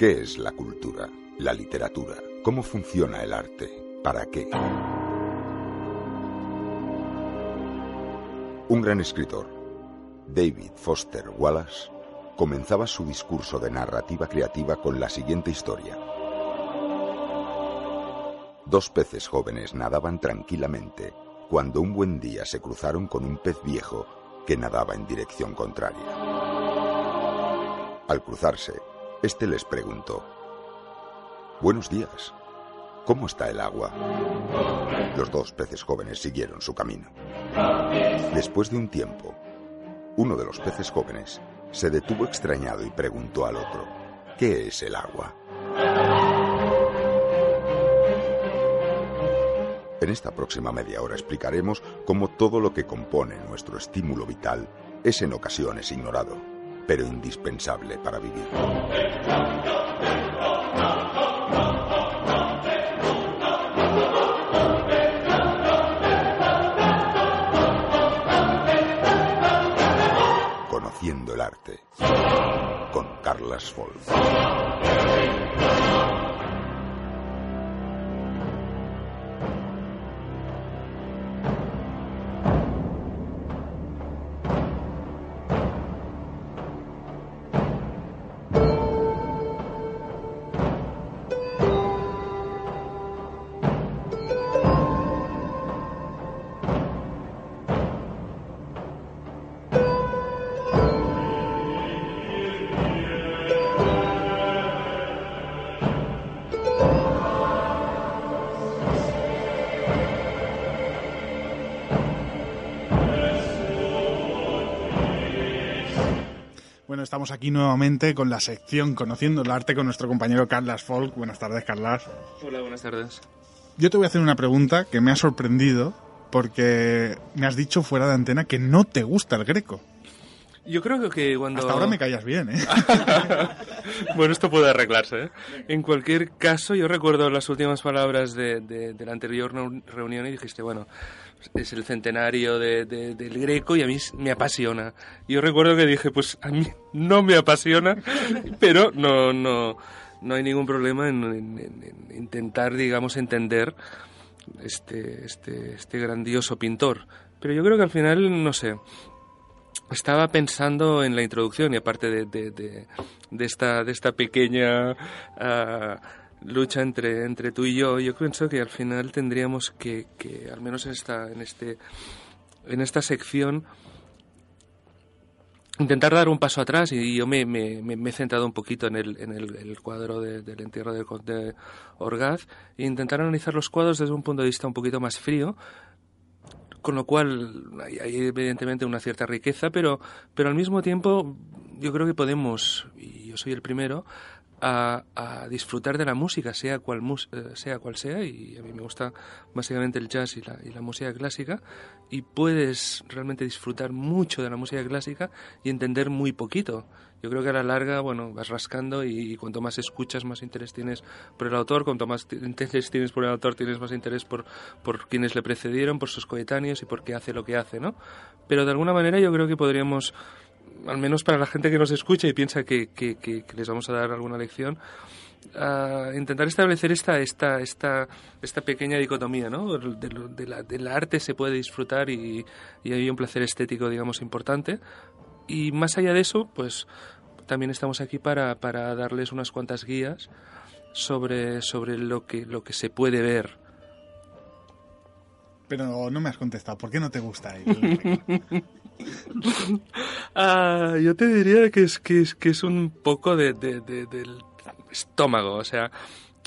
¿Qué es la cultura? La literatura. ¿Cómo funciona el arte? ¿Para qué? Un gran escritor, David Foster Wallace, comenzaba su discurso de narrativa creativa con la siguiente historia. Dos peces jóvenes nadaban tranquilamente cuando un buen día se cruzaron con un pez viejo que nadaba en dirección contraria. Al cruzarse, este les preguntó, Buenos días, ¿cómo está el agua? Los dos peces jóvenes siguieron su camino. Después de un tiempo, uno de los peces jóvenes se detuvo extrañado y preguntó al otro, ¿qué es el agua? En esta próxima media hora explicaremos cómo todo lo que compone nuestro estímulo vital es en ocasiones ignorado, pero indispensable para vivir. Conociendo el arte con Carlas Folk. Estamos aquí nuevamente con la sección Conociendo el Arte con nuestro compañero Carlas Folk. Buenas tardes, Carlas. Hola, buenas tardes. Yo te voy a hacer una pregunta que me ha sorprendido porque me has dicho fuera de antena que no te gusta el greco. Yo creo que cuando... Hasta ahora me callas bien, ¿eh? bueno, esto puede arreglarse. ¿eh? En cualquier caso, yo recuerdo las últimas palabras de, de, de la anterior reunión y dijiste, bueno, es el centenario de, de, del Greco y a mí me apasiona. Yo recuerdo que dije, pues a mí no me apasiona, pero no, no, no hay ningún problema en, en, en intentar, digamos, entender este, este, este grandioso pintor. Pero yo creo que al final, no sé, estaba pensando en la introducción y aparte de, de, esta, de esta pequeña uh, lucha entre, entre tú y yo, yo pienso que al final tendríamos que, que al menos en esta, en este, en esta sección, intentar dar un paso atrás. Y yo me, me, he centrado un poquito en el, en el, el cuadro de, del entierro conde Orgaz e intentar analizar los cuadros desde un punto de vista un poquito más frío, con lo cual hay, hay, evidentemente una cierta riqueza, pero, pero al mismo tiempo yo creo que podemos, y yo soy el primero, a, disfrutar de la música, sea cual, eh, sea cual sea, y a mí me gusta básicamente el jazz y la, y la música clásica, y puedes realmente disfrutar mucho de la música clásica y entender muy poquito. Yo creo que a la larga, bueno, vas rascando y, y, cuanto más escuchas, más interés tienes por el autor, cuanto más interés tienes por el autor, tienes más interés por, por quienes le precedieron, por sus coetáneos y por qué hace lo que hace, ¿no? Pero de alguna manera yo creo que podríamos al menos para la gente que nos escucha y piensa que, que, que, que les vamos a dar alguna lección, uh, intentar establecer esta, esta, esta, esta pequeña dicotomía, ¿no? De, de, la, del arte se puede disfrutar y, y hay un placer estético, digamos, importante. Y más allá de eso, pues también estamos aquí para, para darles unas cuantas guías sobre, sobre lo, que, lo que se puede ver pero no me has contestado. ¿Por qué no te gusta el ah, yo te diría que es, que es, que es un poco de, de, de, del estómago. O sea,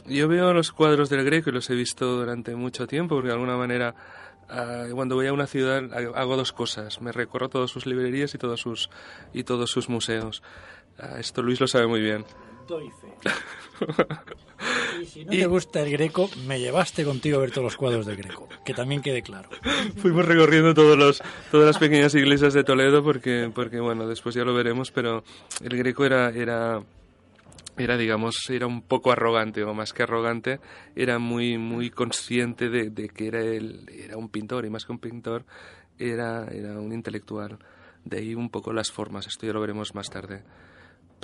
yo veo los cuadros del Greco y los he visto durante mucho tiempo, porque de alguna manera uh, cuando voy a una ciudad hago dos cosas. Me recorro todas sus librerías y todos sus, y todos sus museos. Ah, esto Luis lo sabe muy bien. Doy fe. Y si no te gusta el Greco, me llevaste contigo a ver todos los cuadros del Greco, que también quede claro. Fuimos recorriendo todos los, todas las pequeñas iglesias de Toledo porque, porque, bueno, después ya lo veremos, pero el Greco era, era, era digamos, era un poco arrogante, o más que arrogante, era muy, muy consciente de, de que era, el, era un pintor, y más que un pintor, era, era un intelectual. De ahí un poco las formas, esto ya lo veremos más tarde.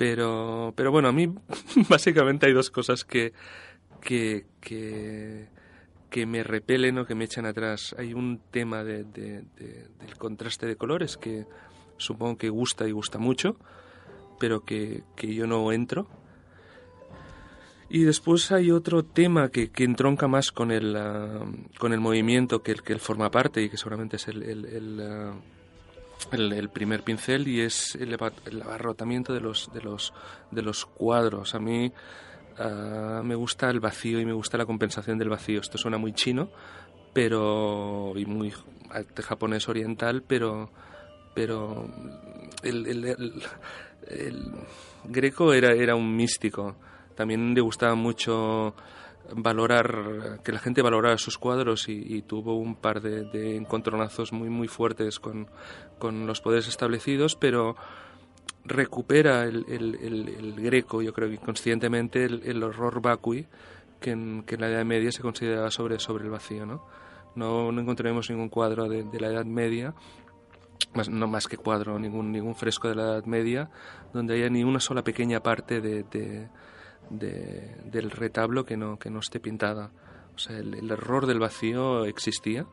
Pero, pero bueno, a mí básicamente hay dos cosas que, que, que, me repelen o que me echan atrás. Hay un tema de, del contraste de colores que supongo que gusta y gusta mucho, pero que, que yo no entro. Y después hay otro tema que, que entronca más con el, ah, con el movimiento que, que él forma parte y que seguramente es el, el, ah, el, primer pincel y es el, abarrotamiento de los, de los, de los cuadros. A mí ah, me gusta el vacío y me gusta la compensación del vacío. Esto suena muy chino, pero y muy japonés oriental, pero pero el, el, greco era, era un místico. También le gustaba mucho valorar, que la gente valorara sus cuadros y, tuvo un par de, encontronazos muy, muy fuertes con, con los poderes establecidos, pero recupera el, el, greco, yo creo que inconscientemente, el, horror vacui que en, que en, la Edad Media se consideraba sobre, sobre el vacío. ¿no? No, no encontraremos ningún cuadro de, la Edad Media, más, no más que cuadro, ningún, ningún fresco de la Edad Media, donde haya ni una sola pequeña parte de de, del retablo que no, que no esté pintada. O sea, el, error del vacío existía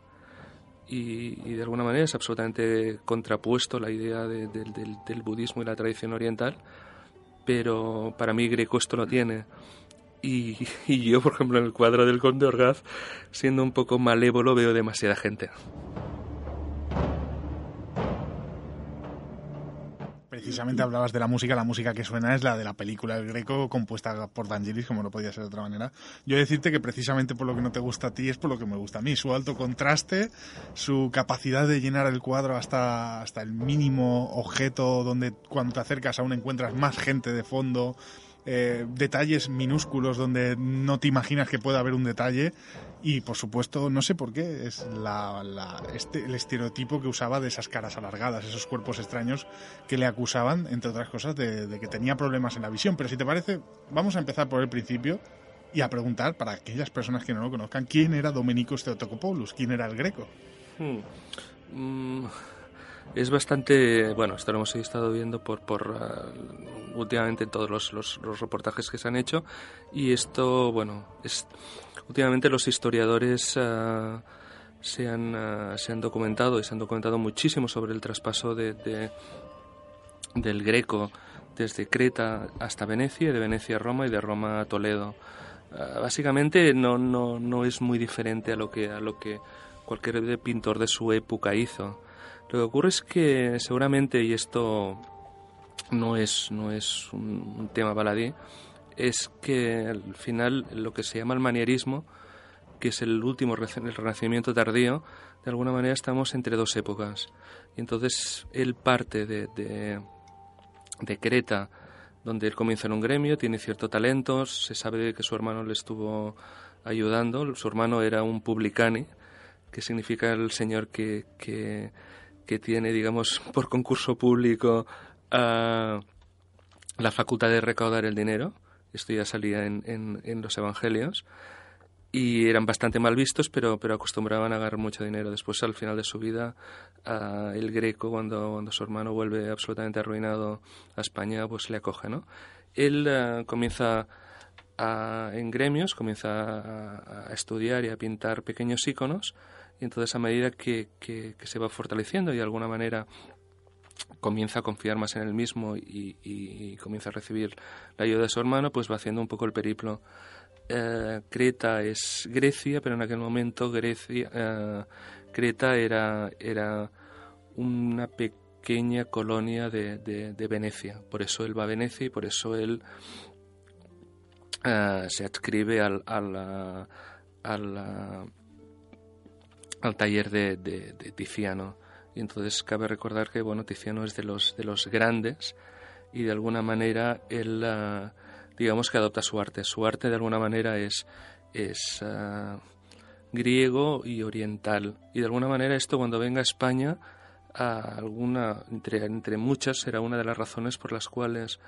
y, de alguna manera es absolutamente contrapuesto la idea del, budismo y la tradición oriental, pero para mí Greco esto lo tiene. Y, y yo, por ejemplo, en el cuadro del Conde Orgaz, siendo un poco malévolo, veo demasiada gente. Precisamente hablabas de la música, la música que suena es la de la película El Greco, compuesta por Dangelis, como no podía ser de otra manera. Yo decirte que precisamente por lo que no te gusta a ti es por lo que me gusta a mí, su alto contraste, su capacidad de llenar el cuadro hasta, hasta el mínimo objeto, donde cuando te acercas aún encuentras más gente de fondo, eh, detalles minúsculos donde no te imaginas que pueda haber un detalle. Y por supuesto no sé por qué es este, el estereotipo que usaba de esas caras alargadas esos cuerpos extraños que le acusaban entre otras cosas de, que tenía problemas en la visión. Pero si te parece vamos a empezar por el principio y a preguntar para aquellas personas que no lo conozcan quién era Domenico Theotokopoulos quién era el greco hmm. mm, es bastante bueno esto lo hemos estado viendo por por ah, últimamente en todos los, los, reportajes que se han hecho y esto bueno es últimamente los historiadores ah, se han ah, se han documentado y se han documentado muchísimo sobre el traspaso de del Greco desde Creta hasta Venecia, de Venecia a Roma y de Roma a Toledo. básicamente no, no, no es muy diferente a lo que a lo que cualquier pintor de su época hizo. Lo que ocurre es que seguramente, y esto no es, no es un, tema baladí, es que al final lo que se llama el manierismo, que es el último el renacimiento tardío, de alguna manera estamos entre dos épocas. Y entonces él parte de, de, de Creta, donde él comienza en un gremio, tiene cierto talento, se sabe que su hermano le estuvo ayudando, su hermano era un publicani, que significa el señor que, que que tiene, digamos, por concurso público la facultad de recaudar el dinero. Esto ya salía en, en, los evangelios. Y eran bastante mal vistos, pero, pero acostumbraban a ganar mucho dinero. Después, al final de su vida, el greco, cuando, cuando su hermano vuelve absolutamente arruinado a España, pues le acoge, ¿no? Él comienza en gremios, comienza a, estudiar y a pintar pequeños iconos y entonces a medida que, que, se va fortaleciendo y de alguna manera comienza a confiar más en él mismo y, comienza a recibir la ayuda de su hermano, pues va haciendo un poco el periplo. Eh, Creta es Grecia, pero en aquel momento Grecia, eh, Creta era, era una pequeña colonia de, de, Venecia. Por eso él va a Venecia y por eso él eh, se adscribe al, al, al, al taller de, de, Tiziano. Y entonces cabe recordar que bueno, Tiziano es de los, de los grandes y de alguna manera él, ah, digamos que adopta su arte. Su arte de alguna manera es, es ah, griego y oriental. Y de alguna manera esto cuando venga a España, alguna, entre, entre muchas, será una de las razones por las cuales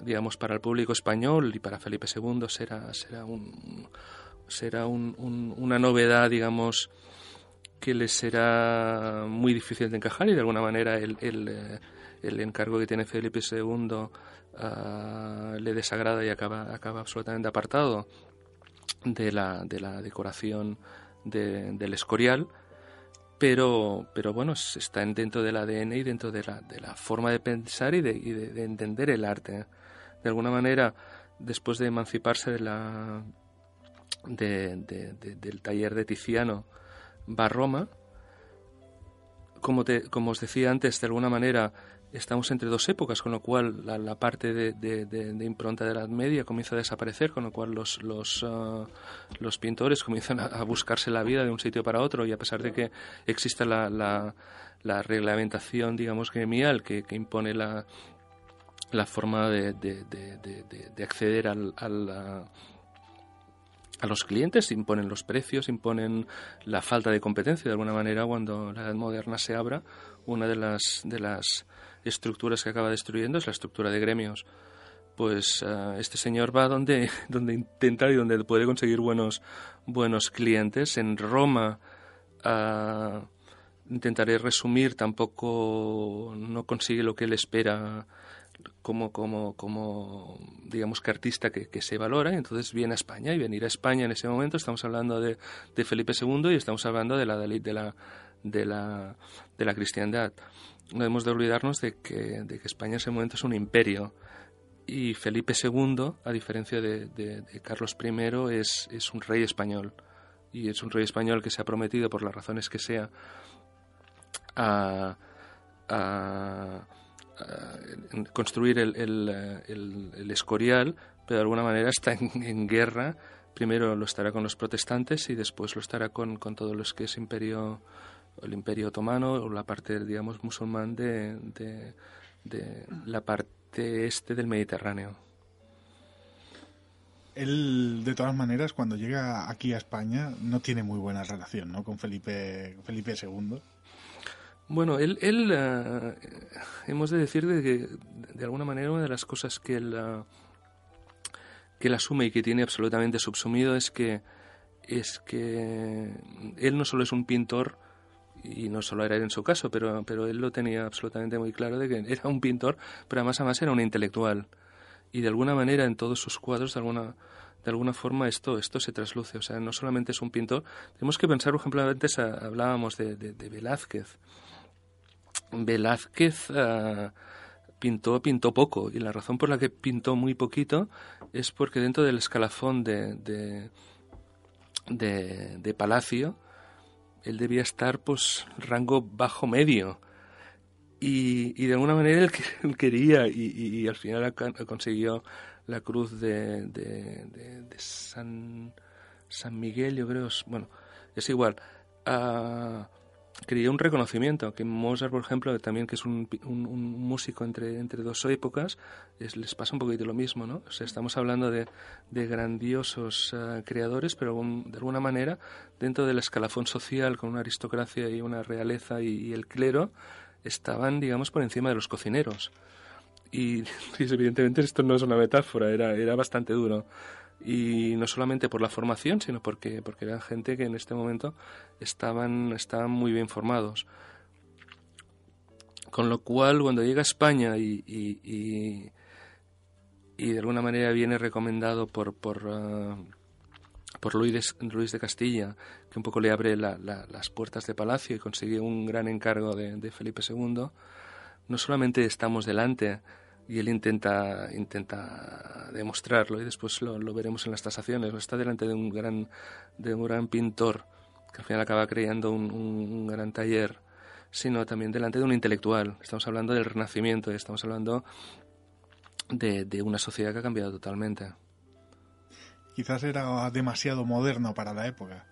digamos, para el público español y para Felipe II será, será, un, será una novedad, digamos, que le será muy difícil de encajar y de alguna manera el, el, eh, encargo que tiene Felipe II ah, le desagrada y acaba, acaba absolutamente apartado de la, de la decoración del Escorial pero, pero bueno, está dentro del ADN y dentro de la, de la forma de pensar y de, de, entender el arte. De alguna manera, después de emanciparse de la, del taller de Tiziano, va a Roma. Como, te, como os decía antes, de alguna manera estamos entre dos épocas, con lo cual la, parte de, impronta de la Media comienza a desaparecer, con lo cual los, los, ah, los pintores comienzan a, buscarse la vida de un sitio para otro y a pesar de que exista la, la, reglamentación, digamos, gremial que, que impone la, la forma de, acceder al, al a los clientes, imponen los precios, imponen la falta de competencia. De alguna manera, cuando la edad moderna se abra, una de las, de las estructuras que acaba destruyendo es la estructura de gremios. Pues eh, este señor va donde, donde intenta y donde puede conseguir buenos, buenos clientes. En Roma, uh, intentaré resumir, tampoco no consigue lo que él espera como, como, como digamos que artista que, que, se valora y entonces viene a España y venir a España en ese momento estamos hablando de, de Felipe II y estamos hablando de la de la de la, de la cristiandad no debemos de olvidarnos de que, de que España en ese momento es un imperio y Felipe II, a diferencia de, de, Carlos I, es, es, un rey español. Y es un rey español que se ha prometido, por las razones que sea, a, a, construir el, el, el, Escorial, pero de alguna manera está en, guerra. Primero lo estará con los protestantes y después lo estará con, con todo lo que es imperio el Imperio Otomano o la parte, digamos, musulmán de, de, la parte este del Mediterráneo. Él, de todas maneras, cuando llega aquí a España, no tiene muy buena relación ¿no? con Felipe, Felipe II. Bueno, él, él eh, hemos de decir de que, de alguna manera, una de las cosas que él, eh, que él asume y que tiene absolutamente subsumido es que, es que él no solo es un pintor, y no solo era en su caso, pero, pero él lo tenía absolutamente muy claro de que era un pintor, pero además además era un intelectual. Y de alguna manera en todos sus cuadros, de alguna, de alguna forma, esto, esto se trasluce. O sea, no solamente es un pintor, tenemos que pensar, por ejemplo, antes hablábamos de, de, Velázquez. Velázquez ah, pintó, pintó poco, y la razón por la que pintó muy poquito es porque dentro del escalafón de, de, de Palacio, él debía estar pues rango bajo medio. Y, y de alguna manera él, quería y, al final consiguió la cruz de, de, San, San Miguel, yo creo, bueno, es igual. Uh, quería un reconocimiento, que Mozart, por ejemplo, también que es un, un, músico entre, entre dos épocas, les pasa un poquito lo mismo, ¿no? O sea, estamos hablando de, de grandiosos eh, creadores, pero de alguna manera, dentro del escalafón social, con una aristocracia y una realeza y, el clero, estaban, digamos, por encima de los cocineros. Y, y, evidentemente esto no es una metáfora, era, era bastante duro y no solamente por la formación, sino porque, porque eran gente que en este momento estaban, estaban muy bien formados. Con lo cual, cuando llega a España y, y, y, de alguna manera viene recomendado por, por, ah, por Luis, de, Luis de Castilla, que un poco le abre las puertas de palacio y consigue un gran encargo de Felipe II, no solamente estamos delante y él intenta, intenta demostrarlo y después lo, veremos en las tasaciones. Está delante de un gran, de un gran pintor que al final acaba creando un, gran taller, sino también delante de un intelectual. Estamos hablando del Renacimiento, estamos hablando de, de una sociedad que ha cambiado totalmente. Quizás era demasiado moderno para la época.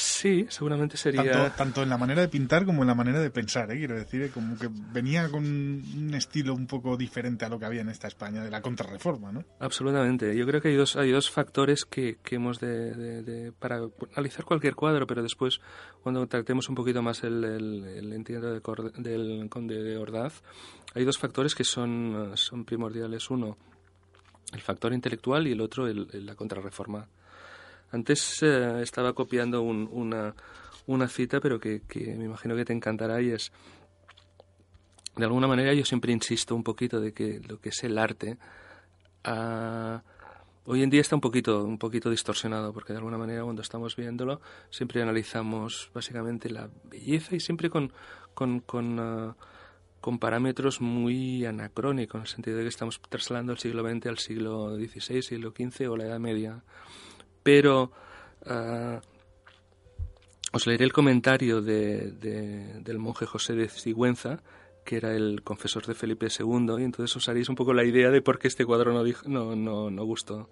Sí, seguramente sería... Tanto, en la manera de pintar como en la manera de pensar, ¿eh? quiero decir, ¿eh? como que venía con un estilo un poco diferente a lo que había en esta España de la contrarreforma, ¿no? Absolutamente. Yo creo que hay dos, hay dos factores que, que hemos de, para analizar cualquier cuadro, pero después, cuando tratemos un poquito más el, el, entiendo del conde de Ordaz, hay dos factores que son, son primordiales. Uno, el factor intelectual y el otro, el, la contrarreforma. Antes eh, estaba copiando una, una, cita, pero que, me imagino que te encantará y es, de alguna manera yo siempre insisto un poquito de que lo que es el arte ah, hoy en día está un poquito, un poquito distorsionado, porque de alguna manera cuando estamos viéndolo siempre analizamos básicamente la belleza y siempre con, con, ah, con parámetros muy anacrónicos, en el sentido de que estamos trasladando el siglo XX al siglo XVI, siglo XV o la Edad Media. Pero uh, os leeré el comentario de, del monje José de Sigüenza, que era el confesor de Felipe II, y entonces os haréis un poco la idea de por qué este cuadro no, no, no, no gustó.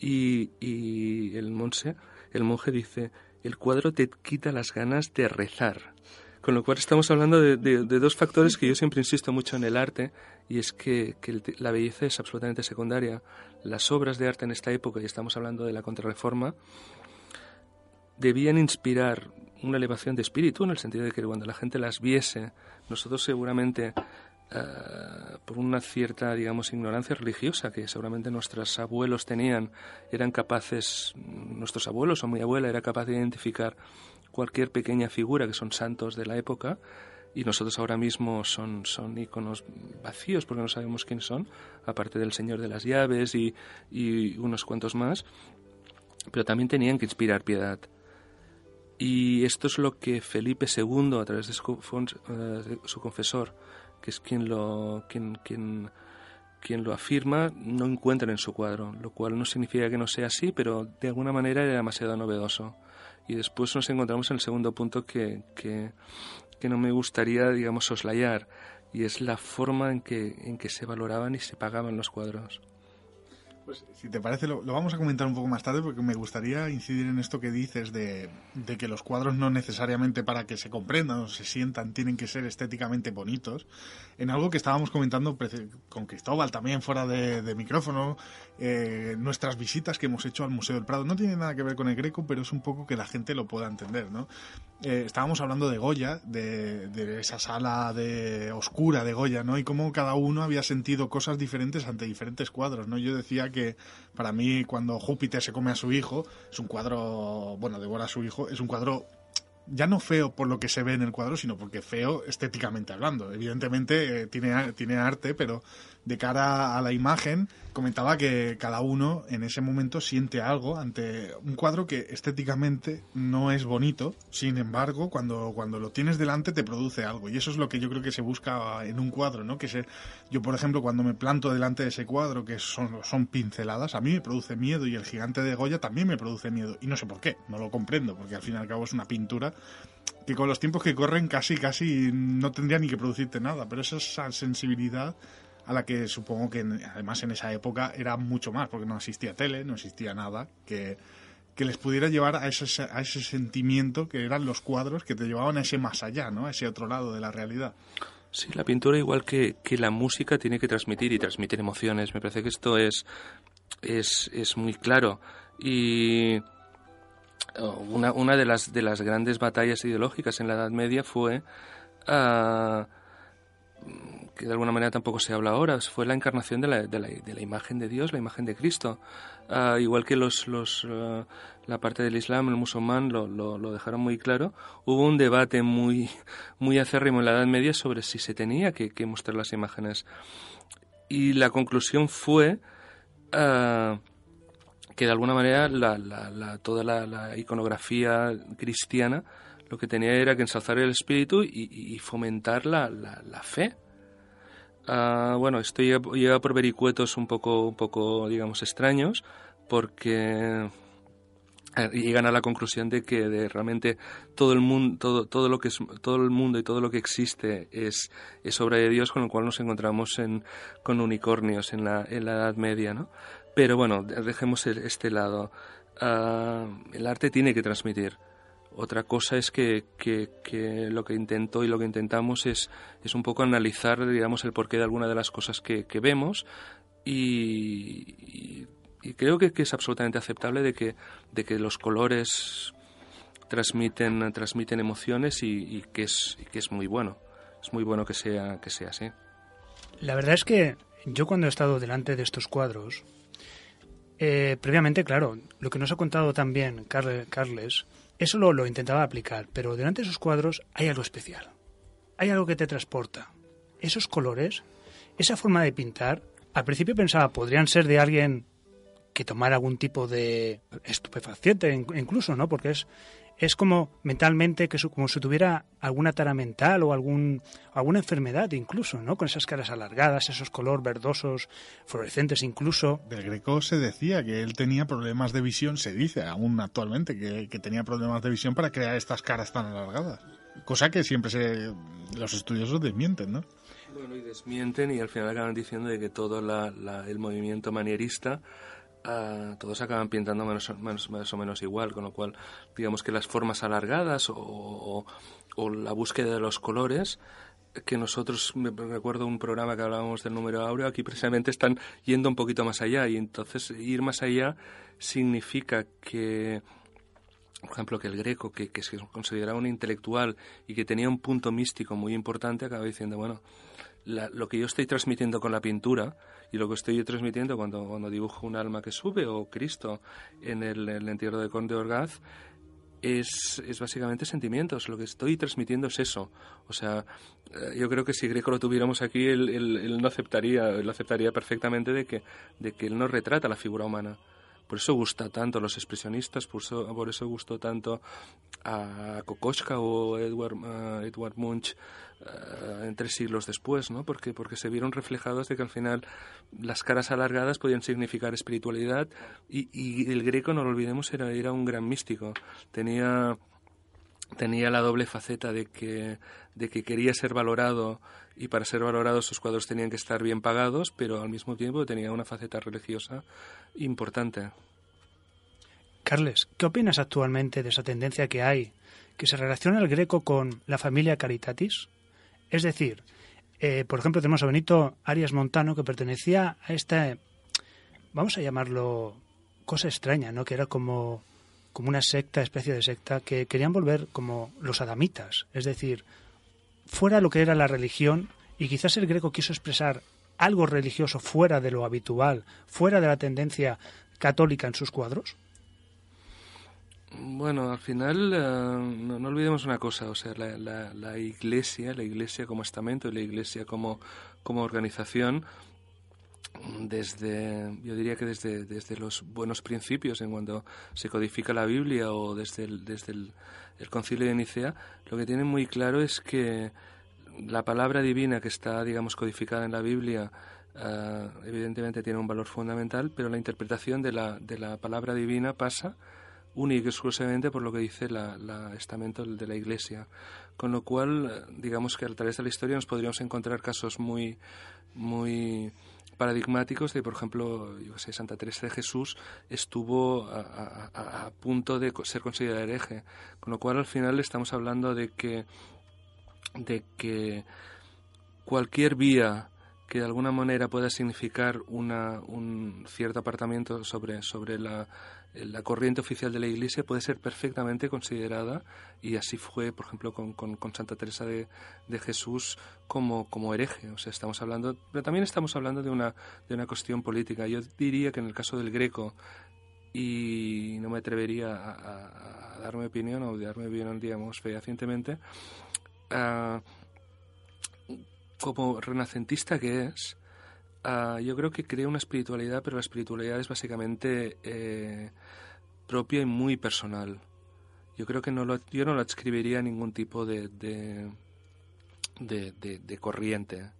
Y, y el, monje, el monje dice, el cuadro te quita las ganas de rezar. Con lo cual estamos hablando de, dos factores que yo siempre insisto mucho en el arte, y es que, la belleza es absolutamente secundaria. Las obras de arte en esta época, y estamos hablando de la contrarreforma, debían inspirar una elevación de espíritu, en el sentido de que cuando la gente las viese, nosotros seguramente, eh, por una cierta, digamos, ignorancia religiosa que seguramente nuestros abuelos tenían, eran capaces, nuestros abuelos o mi abuela era capaz de identificar cualquier pequeña figura que son santos de la época y nosotros ahora mismo son, son iconos vacíos porque no sabemos quiénes son, aparte del Señor de las Llaves y, y unos cuantos más, pero también tenían que inspirar piedad. Y esto es lo que Felipe II, a través de su, eh, su confesor, que es quien lo, quien, quien, quien lo afirma, no encuentra en su cuadro, lo cual no significa que no sea así, pero de alguna manera era demasiado novedoso. Y después nos encontramos en el segundo punto que, que, que no me gustaría, digamos, soslayar, y es la forma en que, en que se valoraban y se pagaban los cuadros. Pues si te parece, lo, vamos a comentar un poco más tarde porque me gustaría incidir en esto que dices de, que los cuadros no necesariamente para que se comprendan o se sientan tienen que ser estéticamente bonitos. En algo que estábamos comentando con Cristóbal también fuera de, micrófono, eh, nuestras visitas que hemos hecho al Museo del Prado. No tiene nada que ver con el Greco, pero es un poco que la gente lo pueda entender, ¿no? Eh, estábamos hablando de Goya, de, de, esa sala de oscura de Goya, ¿no? Y cómo cada uno había sentido cosas diferentes ante diferentes cuadros, ¿no? Yo decía que para mí cuando Júpiter se come a su hijo, es un cuadro, bueno, devora a su hijo, es un cuadro ya no feo por lo que se ve en el cuadro, sino porque feo estéticamente hablando. Evidentemente eh, tiene, tiene arte, pero de cara a la imagen, comentaba que cada uno en ese momento siente algo ante un cuadro que estéticamente no es bonito, sin embargo, cuando, cuando lo tienes delante te produce algo. Y eso es lo que yo creo que se busca en un cuadro, ¿no? Que se, yo, por ejemplo, cuando me planto delante de ese cuadro, que son, son pinceladas, a mí me produce miedo y el gigante de Goya también me produce miedo. Y no sé por qué, no lo comprendo, porque al fin y al cabo es una pintura que con los tiempos que corren casi, casi no tendría ni que producirte nada, pero esa sensibilidad a la que supongo que además en esa época era mucho más, porque no existía tele, no existía nada, que, que les pudiera llevar a ese, a ese sentimiento que eran los cuadros que te llevaban a ese más allá, ¿no? a ese otro lado de la realidad. Sí, la pintura igual que, que la música tiene que transmitir y transmitir emociones. Me parece que esto es, es, es muy claro. Y oh, una, una de, las, de las grandes batallas ideológicas en la Edad Media fue... Uh, que de alguna manera tampoco se habla ahora, fue la encarnación de la, imagen de Dios, la imagen de Cristo. Ah, igual que los, ah, la parte del Islam, el musulmán, lo, dejaron muy claro, hubo un debate muy, muy acérrimo en la Edad Media sobre si se tenía que, mostrar las imágenes. Y la conclusión fue uh, que de alguna manera toda la, iconografía cristiana lo que tenía era que ensalzar el espíritu y, fomentar la, la, fe. Uh, bueno, esto llega, por vericuetos un poco, un poco, digamos, extraños, porque eh, llegan a la conclusión de que realmente todo el mundo, todo, todo lo que es, todo el mundo y todo lo que existe es, es obra de Dios, con lo cual nos encontramos en, con unicornios en la, en la Edad Media, ¿no? Pero bueno, dejemos este lado. Uh, el arte tiene que transmitir Otra cosa es que, que, lo que intento y lo que intentamos es, es un poco analizar, digamos, el porqué de alguna de las cosas que, vemos y, creo que, es absolutamente aceptable de que, de que los colores transmiten, transmiten emociones y, que es, que es muy bueno. Es muy bueno que sea, que sea así. La verdad es que yo cuando he estado delante de estos cuadros, eh, previamente, claro, lo que nos ha contado también Carles, eso lo, lo intentaba aplicar, pero delante de esos cuadros hay algo especial. Hay algo que te transporta. Esos colores, esa forma de pintar, al principio pensaba, podrían ser de alguien que tomara algún tipo de estupefaciente incluso, ¿no? Porque es es como mentalmente, que como si tuviera alguna tara mental o algún, alguna enfermedad incluso, ¿no? Con esas caras alargadas, esos color verdosos, fluorescentes incluso. Del Greco se decía que él tenía problemas de visión, se dice aún actualmente, que, que tenía problemas de visión para crear estas caras tan alargadas. Cosa que siempre se, los estudiosos desmienten, ¿no? Bueno, y desmienten y al final acaban diciendo de que todo el movimiento manierista todos acaban pintando más o menos igual, con lo cual digamos que las formas alargadas o, la búsqueda de los colores que nosotros, me recuerdo un programa que hablábamos del número áureo, aquí precisamente están yendo un poquito más allá y entonces ir más allá significa que, por ejemplo, que el Greco, que, que se consideraba un intelectual y que tenía un punto místico muy importante, acaba diciendo, bueno, lo que yo estoy transmitiendo con la pintura y lo que estoy transmitiendo cuando, cuando dibujo un alma que sube o Cristo en el, entierro de Conde Orgaz es, es, básicamente sentimientos. Lo que estoy transmitiendo es eso. O sea, eh, yo creo que si Greco lo tuviéramos aquí, él, él, no aceptaría, él aceptaría perfectamente de que, de que él no retrata la figura humana. Por eso gusta tanto a los expresionistas, por eso, por eso gustó tanto a Kokoschka o Edward, uh, Edward Munch uh, en tres siglos después, ¿no? Porque, porque se vieron reflejados de que al final las caras alargadas podían significar espiritualidad y, el greco, no lo olvidemos, era, era un gran místico. Tenía tenía la doble faceta de que, de que quería ser valorado y para ser valorados sus cuadros tenían que estar bien pagados, pero al mismo tiempo tenía una faceta religiosa importante. Carles, ¿qué opinas actualmente de esa tendencia que hay, que se relaciona el greco con la familia Caritatis? Es decir, eh, por ejemplo, tenemos a Benito Arias Montano, que pertenecía a esta, vamos a llamarlo, cosa extraña, ¿no? Que era como como una secta, especie de secta, que querían volver como los adamitas, es decir, fuera lo que era la religión, y quizás el greco quiso expresar algo religioso fuera de lo habitual, fuera de la tendencia católica en sus cuadros? Bueno, al final eh, no, olvidemos una cosa, o sea, la, la, iglesia, la iglesia como estamento y la iglesia como, como organización desde, yo diría que desde, desde los buenos principios en cuando se codifica la Biblia o desde el, desde el, concilio de Nicea, lo que tienen muy claro es que la palabra divina que está, digamos, codificada en la Biblia, eh, evidentemente tiene un valor fundamental, pero la interpretación de la, de la palabra divina pasa única y exclusivamente por lo que dice la, estamento de la Iglesia. Con lo cual, digamos que a través de la historia nos podríamos encontrar casos muy, muy paradigmáticos de, por ejemplo, yo sé, Santa Teresa de Jesús estuvo a, punto de ser considerada hereje, con lo cual al final estamos hablando de que, de que cualquier vía que de alguna manera pueda significar una, un cierto apartamiento sobre, sobre la, la corriente oficial de la Iglesia puede ser perfectamente considerada, y así fue, por ejemplo, con, con, Santa Teresa de, de, Jesús como, como hereje. O sea, estamos hablando, pero también estamos hablando de una, de una cuestión política. Yo diría que en el caso del Greco, y no me atrevería a, darme opinión o darme opinión, digamos, fehacientemente, uh, como renacentista que es, Ah, yo creo que crea una espiritualidad, pero la espiritualidad es básicamente eh, propia y muy personal. Yo creo que no lo, yo no lo adscribiría a ningún tipo de, de, de, corriente.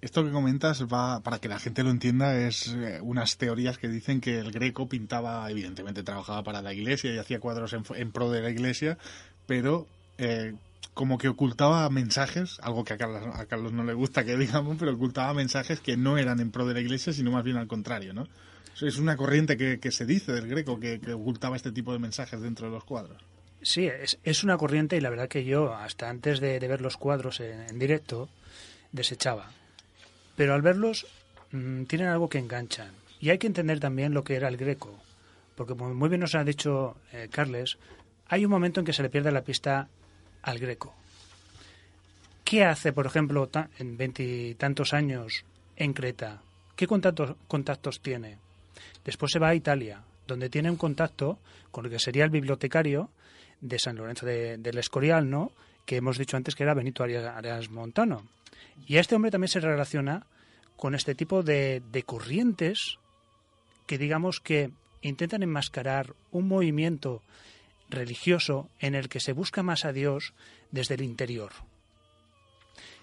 Esto que comentas va, para que la gente lo entienda, es eh, unas teorías que dicen que el greco pintaba, evidentemente trabajaba para la iglesia y hacía cuadros en, en pro de la iglesia, pero eh, como que ocultaba mensajes, algo que a Carlos, no le gusta que digamos, pero ocultaba mensajes que no eran en pro de la iglesia, sino más bien al contrario, ¿no? Es una corriente que, se dice del greco que, ocultaba este tipo de mensajes dentro de los cuadros. Sí, es, una corriente y la verdad que yo, hasta antes de, ver los cuadros en, directo, desechaba. Pero al verlos, mm, tienen algo que enganchan. Y hay que entender también lo que era el greco. Porque muy bien nos ha dicho eh, Carles, hay un momento en que se le pierde la pista al greco. ¿Qué hace, por ejemplo, en veintitantos años en Creta? ¿Qué contactos, tiene? Después se va a Italia, donde tiene un contacto con lo que sería el bibliotecario de San Lorenzo del Escorial, ¿no? que hemos dicho antes que era Benito Arias, Montano. Y este hombre también se relaciona con este tipo de, de corrientes que digamos que intentan enmascarar un movimiento religioso en el que se busca más a Dios desde el interior.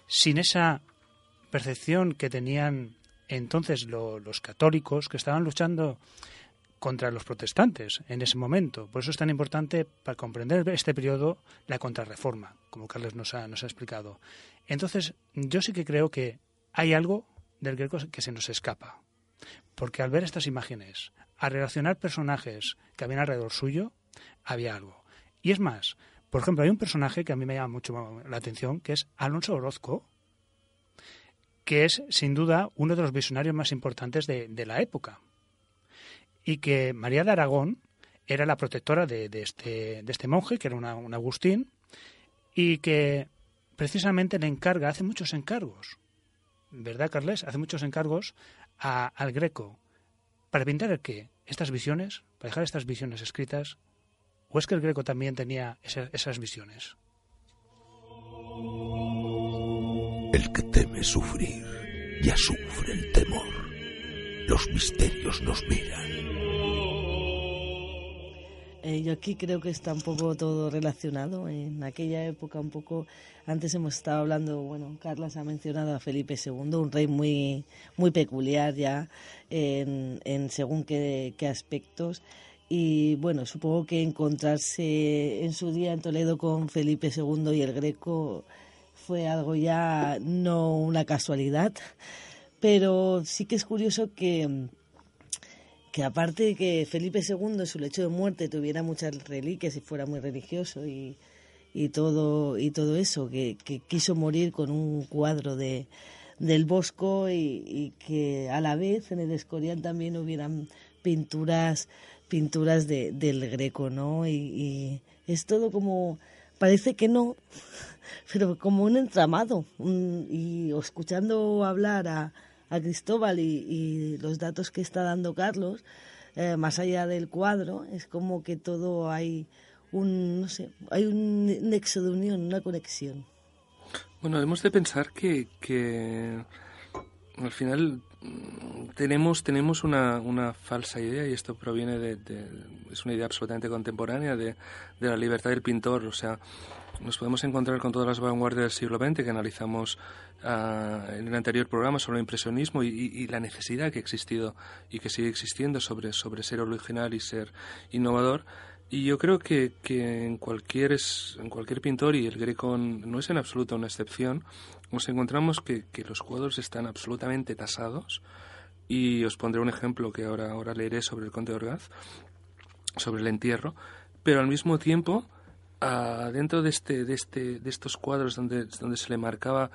Sin esa percepción que tenían entonces los católicos que estaban luchando contra los protestantes en ese momento. Por eso es tan importante para comprender este periodo la contrarreforma, como Carlos nos ha, nos ha explicado. Entonces, yo sí que creo que hay algo del greco que se nos escapa. Porque al ver estas imágenes, a relacionar personajes que habían alrededor suyo, había algo. Y es más, por ejemplo, hay un personaje que a mí me llama mucho la atención, que es Alonso Orozco, que es sin duda uno de los visionarios más importantes de, la época. Y que María de Aragón era la protectora de, este, de este, monje, que era un Agustín, y que precisamente le encarga, hace muchos encargos, ¿verdad, Carles? Hace muchos encargos al Greco para pintar qué? Estas visiones, para dejar estas visiones escritas, ¿O es que el Greco también tenía esas visiones? El que teme sufrir, ya sufre el temor. Los misterios nos miran. Eh, yo aquí creo que está un poco todo relacionado. En aquella época, un poco, antes hemos estado hablando, bueno, Carlos ha mencionado a Felipe II, un rey muy, muy peculiar ya en, en según qué, qué aspectos y bueno, supongo que encontrarse en su día en Toledo con Felipe II y el Greco fue algo ya no una casualidad, pero sí que es curioso que, que aparte de que Felipe II en su lecho de muerte tuviera muchas reliquias y fuera muy religioso y, y todo y todo eso, que, quiso morir con un cuadro de del Bosco y, y que a la vez en el Escorial también hubieran pinturas pinturas de, del Greco, ¿no? Y, es todo como, parece que no, pero como un entramado. y escuchando hablar a, a Cristóbal y, los datos que está dando Carlos, eh, más allá del cuadro, es como que todo hay un, no sé, hay un nexo de unión, una conexión. Bueno, hemos de pensar que, que al final tenemos, tenemos una, una, falsa idea y esto proviene de, es una idea absolutamente contemporánea de, de, la libertad del pintor. O sea, nos podemos encontrar con todas las vanguardias del siglo XX que analizamos ah, en el anterior programa sobre el impresionismo y, la necesidad que ha existido y que sigue existiendo sobre, sobre ser original y ser innovador. Y yo creo que, que en, cualquier, en cualquier pintor, y el Greco no es en absoluto una excepción, nos encontramos que, que los cuadros están absolutamente tasados. Y os pondré un ejemplo que ahora, ahora leeré sobre el Conde Orgaz, sobre el entierro, pero al mismo tiempo, ah, dentro de, este, de, este, de estos cuadros donde, donde se le marcaba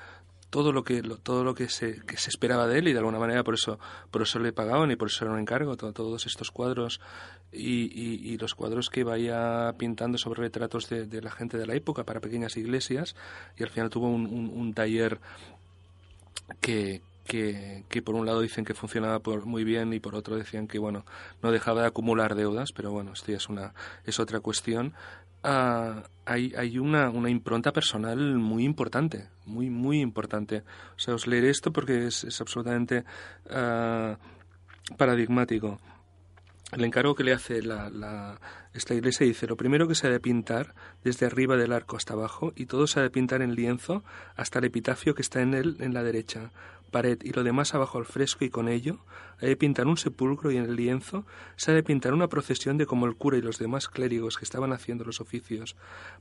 todo lo que todo lo que se, que se esperaba de él y de alguna manera por eso por eso le pagaban y por eso era un encargo todos estos cuadros y, y, los cuadros que vaya pintando sobre retratos de, la gente de la época para pequeñas iglesias. Y al final tuvo un, un, taller que, que, que, por un lado dicen que funcionaba por muy bien y por otro decían que bueno no dejaba de acumular deudas pero bueno esto ya es una es otra cuestión Ah, hay, hay una, una, impronta personal muy importante, muy, muy importante. O sea, os leeré esto porque es, es absolutamente uh, paradigmático. El encargo que le hace la, la, esta iglesia dice, lo primero que se ha de pintar desde arriba del arco hasta abajo y todo se ha de pintar en lienzo hasta el epitafio que está en él en la derecha, pared y lo demás abajo al fresco y con ello hay de pintar un sepulcro y en el lienzo se ha de pintar una procesión de como el cura y los demás clérigos que estaban haciendo los oficios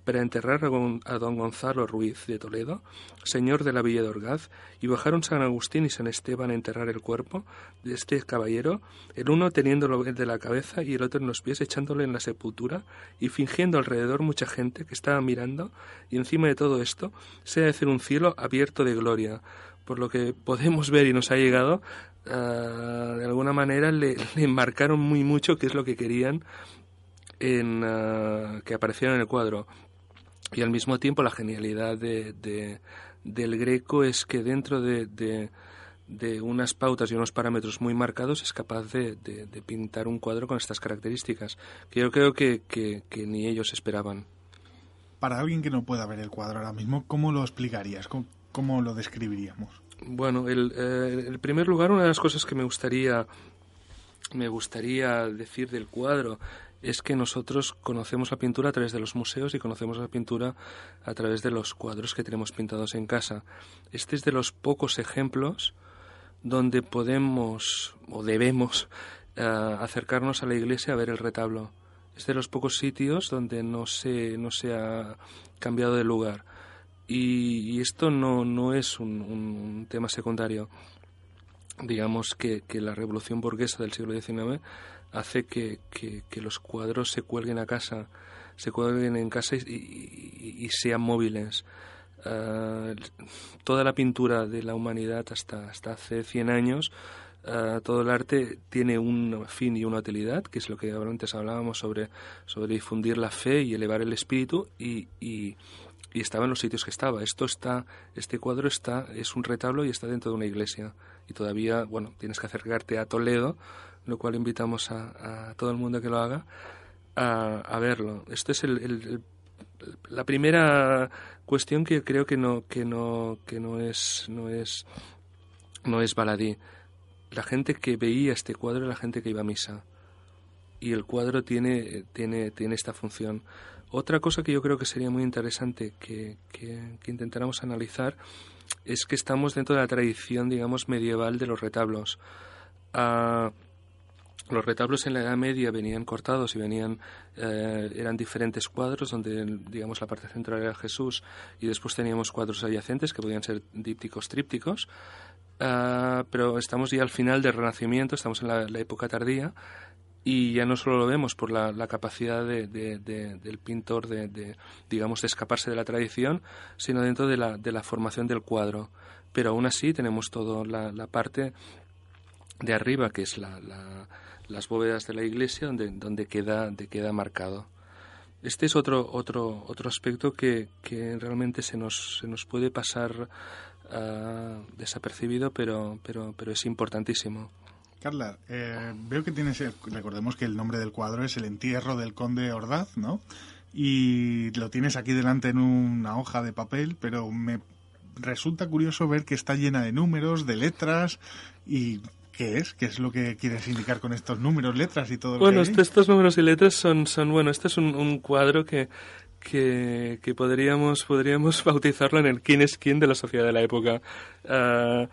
para enterrar a, don Gonzalo Ruiz de Toledo, señor de la Villa de Orgaz, y bajaron San Agustín y San Esteban a enterrar el cuerpo de este caballero, el uno teniéndolo de la cabeza y el otro en los pies echándole en la sepultura y fingiendo alrededor mucha gente que estaba mirando y encima de todo esto se ha de hacer un cielo abierto de gloria, por lo que podemos ver y nos ha llegado, ah, de alguna manera le, le, marcaron muy mucho qué es lo que querían en, ah, que apareciera en el cuadro. Y al mismo tiempo la genialidad de, del Greco es que dentro de, de, unas pautas y unos parámetros muy marcados es capaz de, pintar un cuadro con estas características, que yo creo que, que ni ellos esperaban. Para alguien que no pueda ver el cuadro ahora mismo, ¿cómo lo explicarías? ¿Cómo lo describiríamos? Bueno, el, eh, en primer lugar, una de las cosas que me gustaría, me gustaría decir del cuadro es que nosotros conocemos la pintura a través de los museos y conocemos la pintura a través de los cuadros que tenemos pintados en casa. Este es de los pocos ejemplos donde podemos o debemos eh, acercarnos a la iglesia a ver el retablo. Es de los pocos sitios donde no se, no se ha cambiado de lugar. Y, esto no, no es un, tema secundario. Digamos que, que, la revolución burguesa del siglo XIX hace que, que, los cuadros se cuelguen a casa, se cuelguen en casa y, sean móviles. Ah, toda la pintura de la humanidad hasta, hasta hace 100 años, ah, todo el arte tiene un fin y una utilidad, que es lo que antes hablábamos sobre, sobre difundir la fe y elevar el espíritu y, y y estaba en los sitios que estaba. Esto está, este cuadro está, es un retablo y está dentro de una iglesia. Y todavía, bueno, tienes que acercarte a Toledo, lo cual invitamos a, todo el mundo que lo haga a, verlo. Esto es el, la primera cuestión que creo que no, que no, que no es, no es, no es baladí. La gente que veía este cuadro era la gente que iba a misa. Y el cuadro tiene, tiene, tiene esta función. Otra cosa que yo creo que sería muy interesante que, intentáramos analizar es que estamos dentro de la tradición, digamos, medieval de los retablos. Ah, los retablos en la Edad Media venían cortados y venían eh, eran diferentes cuadros donde digamos la parte central era Jesús y después teníamos cuadros adyacentes que podían ser dípticos, trípticos. Ah, pero estamos ya al final del Renacimiento, estamos en la época tardía y ya no solo lo vemos por la, capacidad de, del pintor de, digamos de escaparse de la tradición sino dentro de la, de la formación del cuadro. Pero aún así tenemos toda la, parte de arriba que es la, las bóvedas de la iglesia donde, donde queda, de queda marcado. Este es otro otro otro aspecto que, que realmente se nos, se nos puede pasar ah, desapercibido pero pero pero es importantísimo Carla, eh, veo que tienes, recordemos que el nombre del cuadro es El entierro del conde Ordaz, ¿no? Y lo tienes aquí delante en una hoja de papel, pero me resulta curioso ver que está llena de números, de letras y ¿Qué es? ¿Qué es lo que quieres indicar con estos números, letras y todo? Bueno, lo que estos números y letras son, son bueno, este es un, cuadro que, que, podríamos, podríamos bautizarlo en el quién es quién de la sociedad de la época. Uh,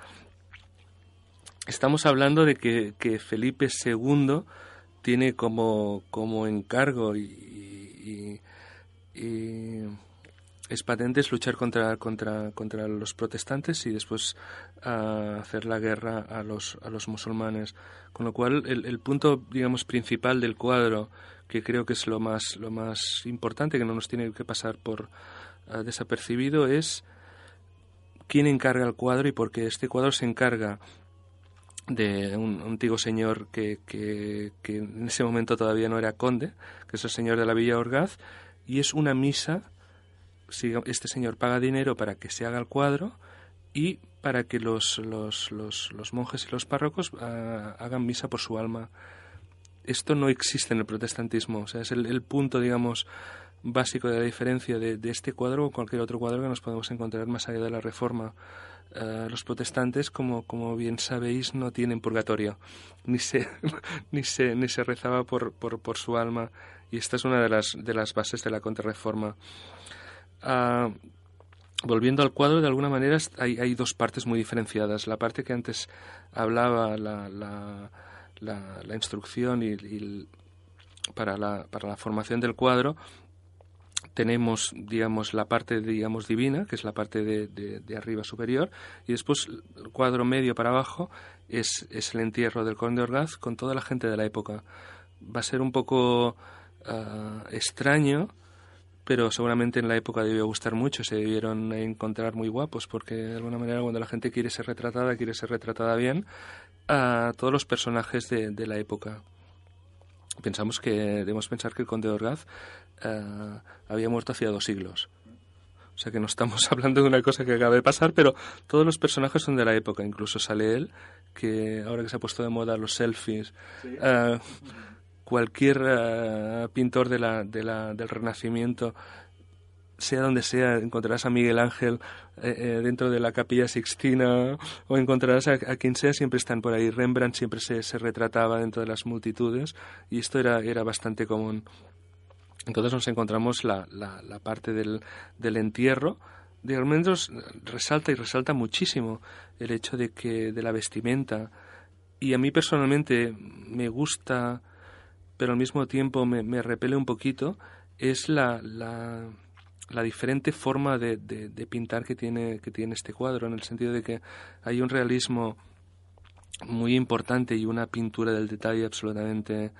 Estamos hablando de que, Felipe II tiene como, como encargo y, es patente es luchar contra, contra, contra los protestantes y después ah, hacer la guerra a los, a los musulmanes. Con lo cual, el, punto, digamos, principal del cuadro, que creo que es lo más, lo más importante, que no nos tiene que pasar por ah, desapercibido, es quién encarga el cuadro y por qué este cuadro se encarga de un, antiguo señor que, que, en ese momento todavía no era conde, que es el señor de la Villa Orgaz, y es una misa, este señor paga dinero para que se haga el cuadro y para que los, los, los, monjes y los párrocos ah, hagan misa por su alma. Esto no existe en el protestantismo, o sea, es el, punto, digamos, básico de la diferencia de, de este cuadro o cualquier otro cuadro que nos podemos encontrar más allá de la Reforma. Eh, los protestantes, como, como bien sabéis, no tienen purgatorio, ni se, ni se, ni se rezaba por, por, por su alma, y esta es una de las, de las bases de la contrarreforma. Ah, volviendo al cuadro, de alguna manera hay, hay, dos partes muy diferenciadas. La parte que antes hablaba, la, la, la, instrucción y, para, la, para la formación del cuadro, tenemos, digamos, la parte, digamos, divina, que es la parte de, de, arriba superior, y después el cuadro medio para abajo es, es, el entierro del conde Orgaz con toda la gente de la época. Va a ser un poco ah, extraño, pero seguramente en la época debió gustar mucho, se debieron encontrar muy guapos, porque de alguna manera cuando la gente quiere ser retratada, quiere ser retratada bien, a todos los personajes de, de la época. Pensamos que, debemos pensar que el conde Orgaz eh, había muerto hacía dos siglos. O sea que no estamos hablando de una cosa que acaba de pasar, pero todos los personajes son de la época. Incluso sale él, que ahora que se ha puesto de moda los selfies, eh, cualquier eh, pintor de la, de la, del Renacimiento sea donde sea, encontrarás a Miguel Ángel eh, eh, dentro de la capilla Sixtina o encontrarás a, quien sea, siempre están por ahí. Rembrandt siempre se, se, retrataba dentro de las multitudes y esto era, era bastante común. Entonces nos encontramos la, la, la parte del, del entierro, de al menos resalta y resalta muchísimo el hecho de que de la vestimenta. Y a mí personalmente me gusta pero al mismo tiempo me, me repele un poquito es la, la la diferente forma de, de, pintar que tiene, que tiene este cuadro, en el sentido de que hay un realismo muy importante y una pintura del detalle absolutamente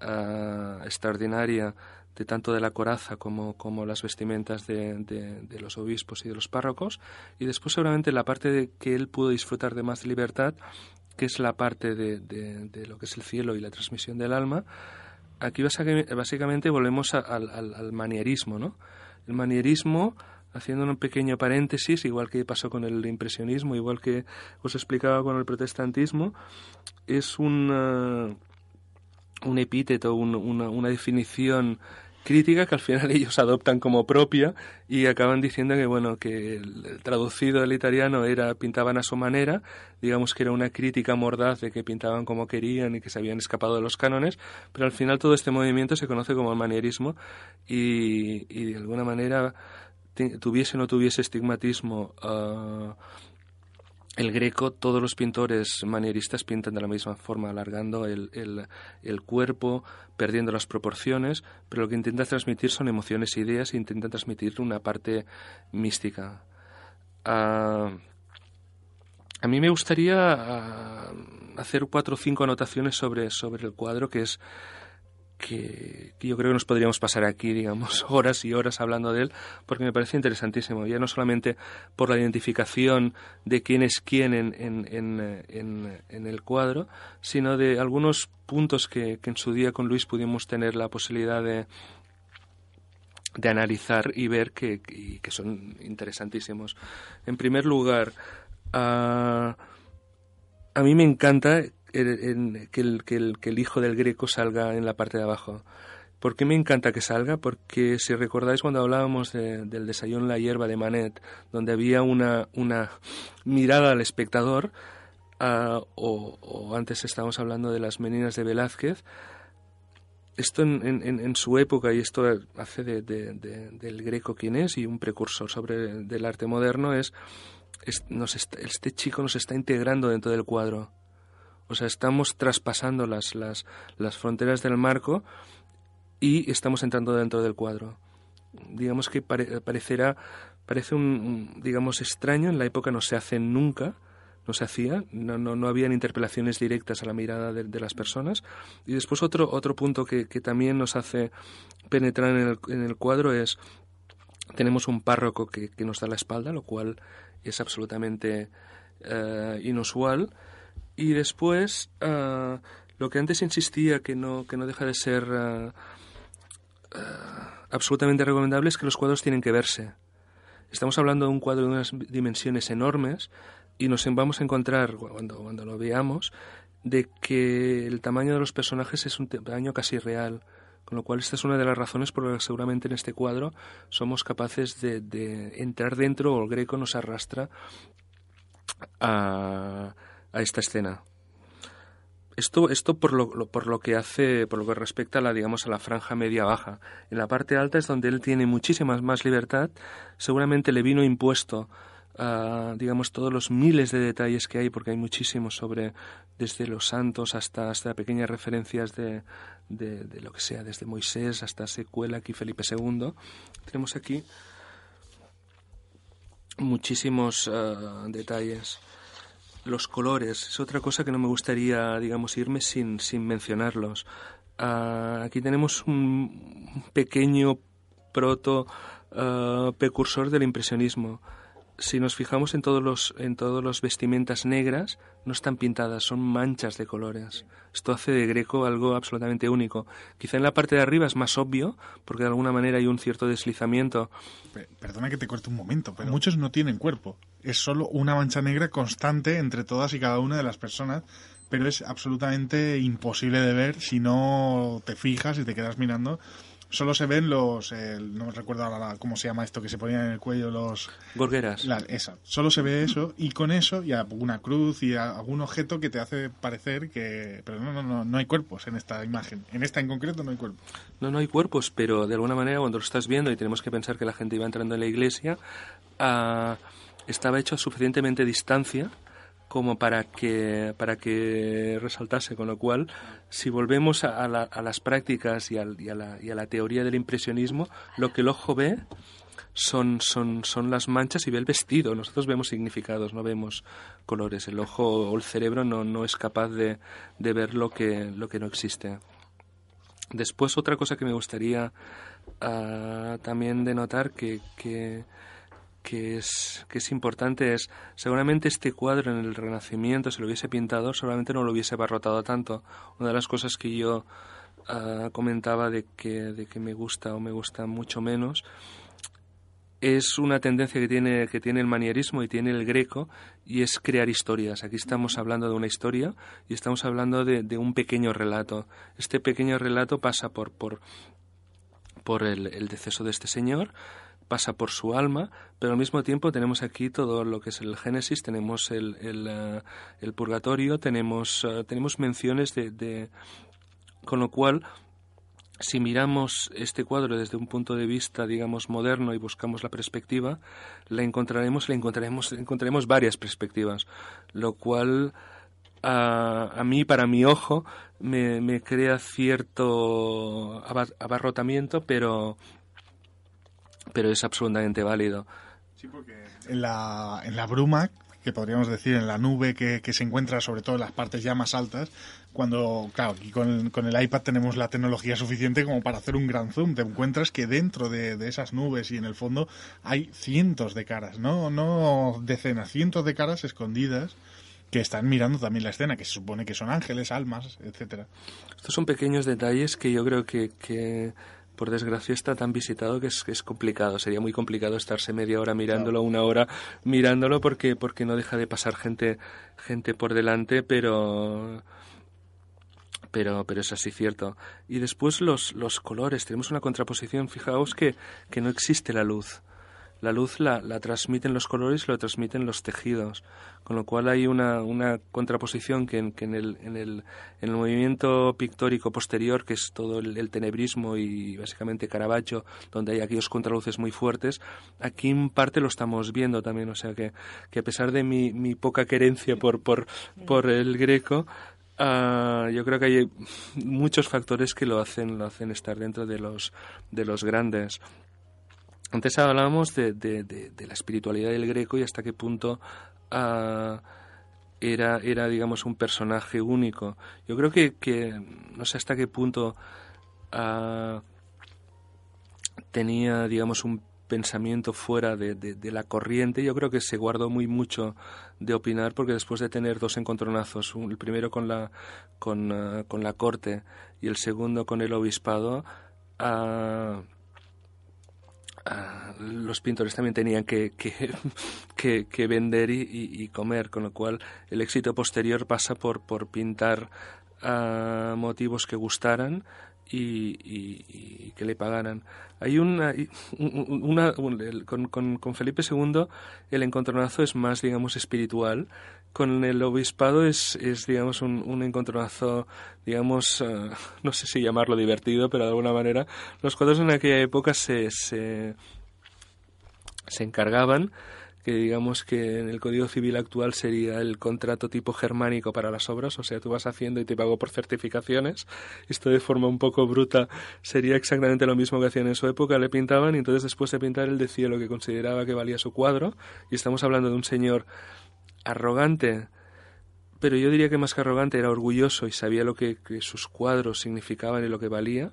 ah, extraordinaria de tanto de la coraza como, como las vestimentas de, de, los obispos y de los párrocos y después seguramente la parte de que él pudo disfrutar de más libertad que es la parte de, de lo que es el cielo y la transmisión del alma aquí básicamente volvemos al, al, manierismo ¿no? el manierismo, haciendo un pequeño paréntesis, igual que pasó con el impresionismo, igual que os explicaba con el protestantismo, es un, un epíteto, una, una definición crítica que al final ellos adoptan como propia y acaban diciendo que bueno que el, traducido del italiano era pintaban a su manera digamos que era una crítica mordaz de que pintaban como querían y que se habían escapado de los cánones pero al final todo este movimiento se conoce como el manierismo y, de alguna manera tuviese o no tuviese estigmatismo uh, el greco, todos los pintores manieristas pintan de la misma forma, alargando el, el, cuerpo, perdiendo las proporciones, pero lo que intenta transmitir son emociones e ideas e intenta transmitir una parte mística. Ah, a mí me gustaría ah, hacer cuatro o cinco anotaciones sobre, sobre el cuadro, que es que, yo creo que nos podríamos pasar aquí, digamos, horas y horas hablando de él, porque me parece interesantísimo, ya no solamente por la identificación de quién es quién en, en, en, en el cuadro, sino de algunos puntos que, en su día con Luis pudimos tener la posibilidad de, de analizar y ver que, que son interesantísimos. En primer lugar, a, a mí me encanta que, el, que, el, que el hijo del Greco salga en la parte de abajo. ¿Por qué me encanta que salga? Porque si recordáis cuando hablábamos del desayuno la hierba de Manet, donde había una, una mirada al espectador, ah, o, antes estábamos hablando de las meninas de Velázquez, esto en, su época, y esto hace de, del Greco quien es, y un precursor sobre del arte moderno, es, este chico nos está integrando dentro del cuadro o sea, estamos traspasando las, las, las fronteras del marco y estamos entrando dentro del cuadro. Digamos que parecerá, parece un, digamos, extraño, en la época no se hace nunca, no se hacía, no, no, no habían interpelaciones directas a la mirada de, las personas. Y después otro, otro punto que, que también nos hace penetrar en el, en el cuadro es, tenemos un párroco que, que, nos da la espalda, lo cual es absolutamente eh, inusual y después, uh, lo que antes insistía que no, que no deja de ser uh, absolutamente recomendable es que los cuadros tienen que verse. Estamos hablando de un cuadro de unas dimensiones enormes y nos vamos a encontrar, cuando, cuando lo veamos, de que el tamaño de los personajes es un tamaño casi real. Con lo cual, esta es una de las razones por las que seguramente en este cuadro somos capaces de, de entrar dentro o el greco nos arrastra a a esta escena. Esto, esto por, lo, por lo que hace, por lo que respecta a la, digamos, a la franja media baja. En la parte alta es donde él tiene muchísima más libertad. Seguramente le vino impuesto digamos, todos los miles de detalles que hay, porque hay muchísimos sobre, desde los santos hasta, hasta pequeñas referencias de, de, lo que sea, desde Moisés hasta Secuela, aquí Felipe II. Tenemos aquí muchísimos ah, detalles. Los colores es otra cosa que no me gustaría, digamos, irme sin, sin mencionarlos. Ah, aquí tenemos un pequeño proto uh, precursor del impresionismo. Si nos fijamos en todos los en todos los vestimentas negras no están pintadas son manchas de colores. Esto hace de Greco algo absolutamente único. Quizá en la parte de arriba es más obvio porque de alguna manera hay un cierto deslizamiento. Perdona que te corte un momento pero muchos no tienen cuerpo es solo una mancha negra constante entre todas y cada una de las personas pero es absolutamente imposible de ver si no te fijas y te quedas mirando solo se ven los, no recuerdo ahora cómo se llama esto que se ponían en el cuello, los... Gorgueras. esa. Solo se ve eso y con eso y una cruz y algún objeto que te hace parecer que... Pero no, no, no, no hay cuerpos en esta imagen. En esta en concreto no hay cuerpos. No, no hay cuerpos, pero de alguna manera cuando lo estás viendo y tenemos que pensar que la gente iba entrando en la iglesia, ah, estaba hecho a suficientemente distancia como para que, para que resaltase. Con lo cual, si volvemos a, las prácticas y, a la, y a la teoría del impresionismo, lo que el ojo ve son, son, son las manchas y ve el vestido. Nosotros vemos significados, no vemos colores. El ojo o el cerebro no, no es capaz de, de ver lo que, lo que no existe. Después, otra cosa que me gustaría uh, también denotar que, que que es, que es importante es, seguramente este cuadro en el Renacimiento, si lo hubiese pintado, seguramente no lo hubiese abarrotado tanto. Una de las cosas que yo ah, comentaba de que, de que me gusta o me gusta mucho menos es una tendencia que tiene, que tiene el manierismo y tiene el greco y es crear historias. Aquí estamos hablando de una historia y estamos hablando de, de un pequeño relato. Este pequeño relato pasa por, por, por el, el deceso de este señor, pasa por su alma, pero al mismo tiempo tenemos aquí todo lo que es el Génesis, tenemos el, el, eh, purgatorio, tenemos, eh, tenemos menciones de, Con lo cual, si miramos este cuadro desde un punto de vista, digamos, moderno y buscamos la perspectiva, la encontraremos, la encontraremos, encontraremos varias perspectivas, lo cual a, a, mí, para mi ojo, me, me crea cierto abarrotamiento, pero pero es absolutamente válido. Sí, porque en la, en la bruma, que podríamos decir en la nube que, que, se encuentra sobre todo en las partes ya más altas, cuando, claro, aquí con, con, el iPad tenemos la tecnología suficiente como para hacer un gran zoom, te encuentras que dentro de, de, esas nubes y en el fondo hay cientos de caras, no, no decenas, cientos de caras escondidas que están mirando también la escena, que se supone que son ángeles, almas, etcétera. Estos son pequeños detalles que yo creo que, que por desgracia está tan visitado que es, es complicado. Sería muy complicado estarse media hora mirándolo, una hora mirándolo, porque, porque no deja de pasar gente, gente por delante, pero pero, pero es así cierto. Y después los, los colores, tenemos una contraposición, fijaos que, que no existe la luz la luz la, la transmiten los colores lo transmiten los tejidos, con lo cual hay una, una contraposición que, en, que en, el, en, el, en, el, movimiento pictórico posterior, que es todo el, tenebrismo y básicamente Caravaggio, donde hay aquellos contraluces muy fuertes, aquí en parte lo estamos viendo también, o sea que, que a pesar de mi, mi poca querencia por, por, por el greco, Uh, yo creo que hay muchos factores que lo hacen, lo hacen estar dentro de los, de los grandes. Antes hablábamos de, de, la espiritualidad del greco y hasta qué punto ah, era, era, digamos, un personaje único. Yo creo que, que no sé hasta qué punto ah, tenía, digamos, un pensamiento fuera de, de, la corriente. Yo creo que se guardó muy mucho de opinar porque después de tener dos encontronazos, el primero con la, con, ah, con la corte y el segundo con el obispado, Ah, los pintores también tenían que, que, que, vender y, comer, con lo cual el éxito posterior pasa por, por pintar ah, motivos que gustaran y, que le pagaran. Hay una, una, con, con, Felipe II el encontronazo es más, digamos, espiritual. Con el obispado es, es digamos, un, un encontronazo, digamos, eh, no sé si llamarlo divertido, pero de alguna manera los cuadros en aquella época se, se, se encargaban que digamos que en el Código Civil actual sería el contrato tipo germánico para las obras, o sea, tú vas haciendo y te pago por certificaciones. Esto de forma un poco bruta sería exactamente lo mismo que hacían en su época, le pintaban y entonces después de pintar él decía lo que consideraba que valía su cuadro. Y estamos hablando de un señor arrogante, pero yo diría que más que arrogante era orgulloso y sabía lo que, sus cuadros significaban y lo que valía.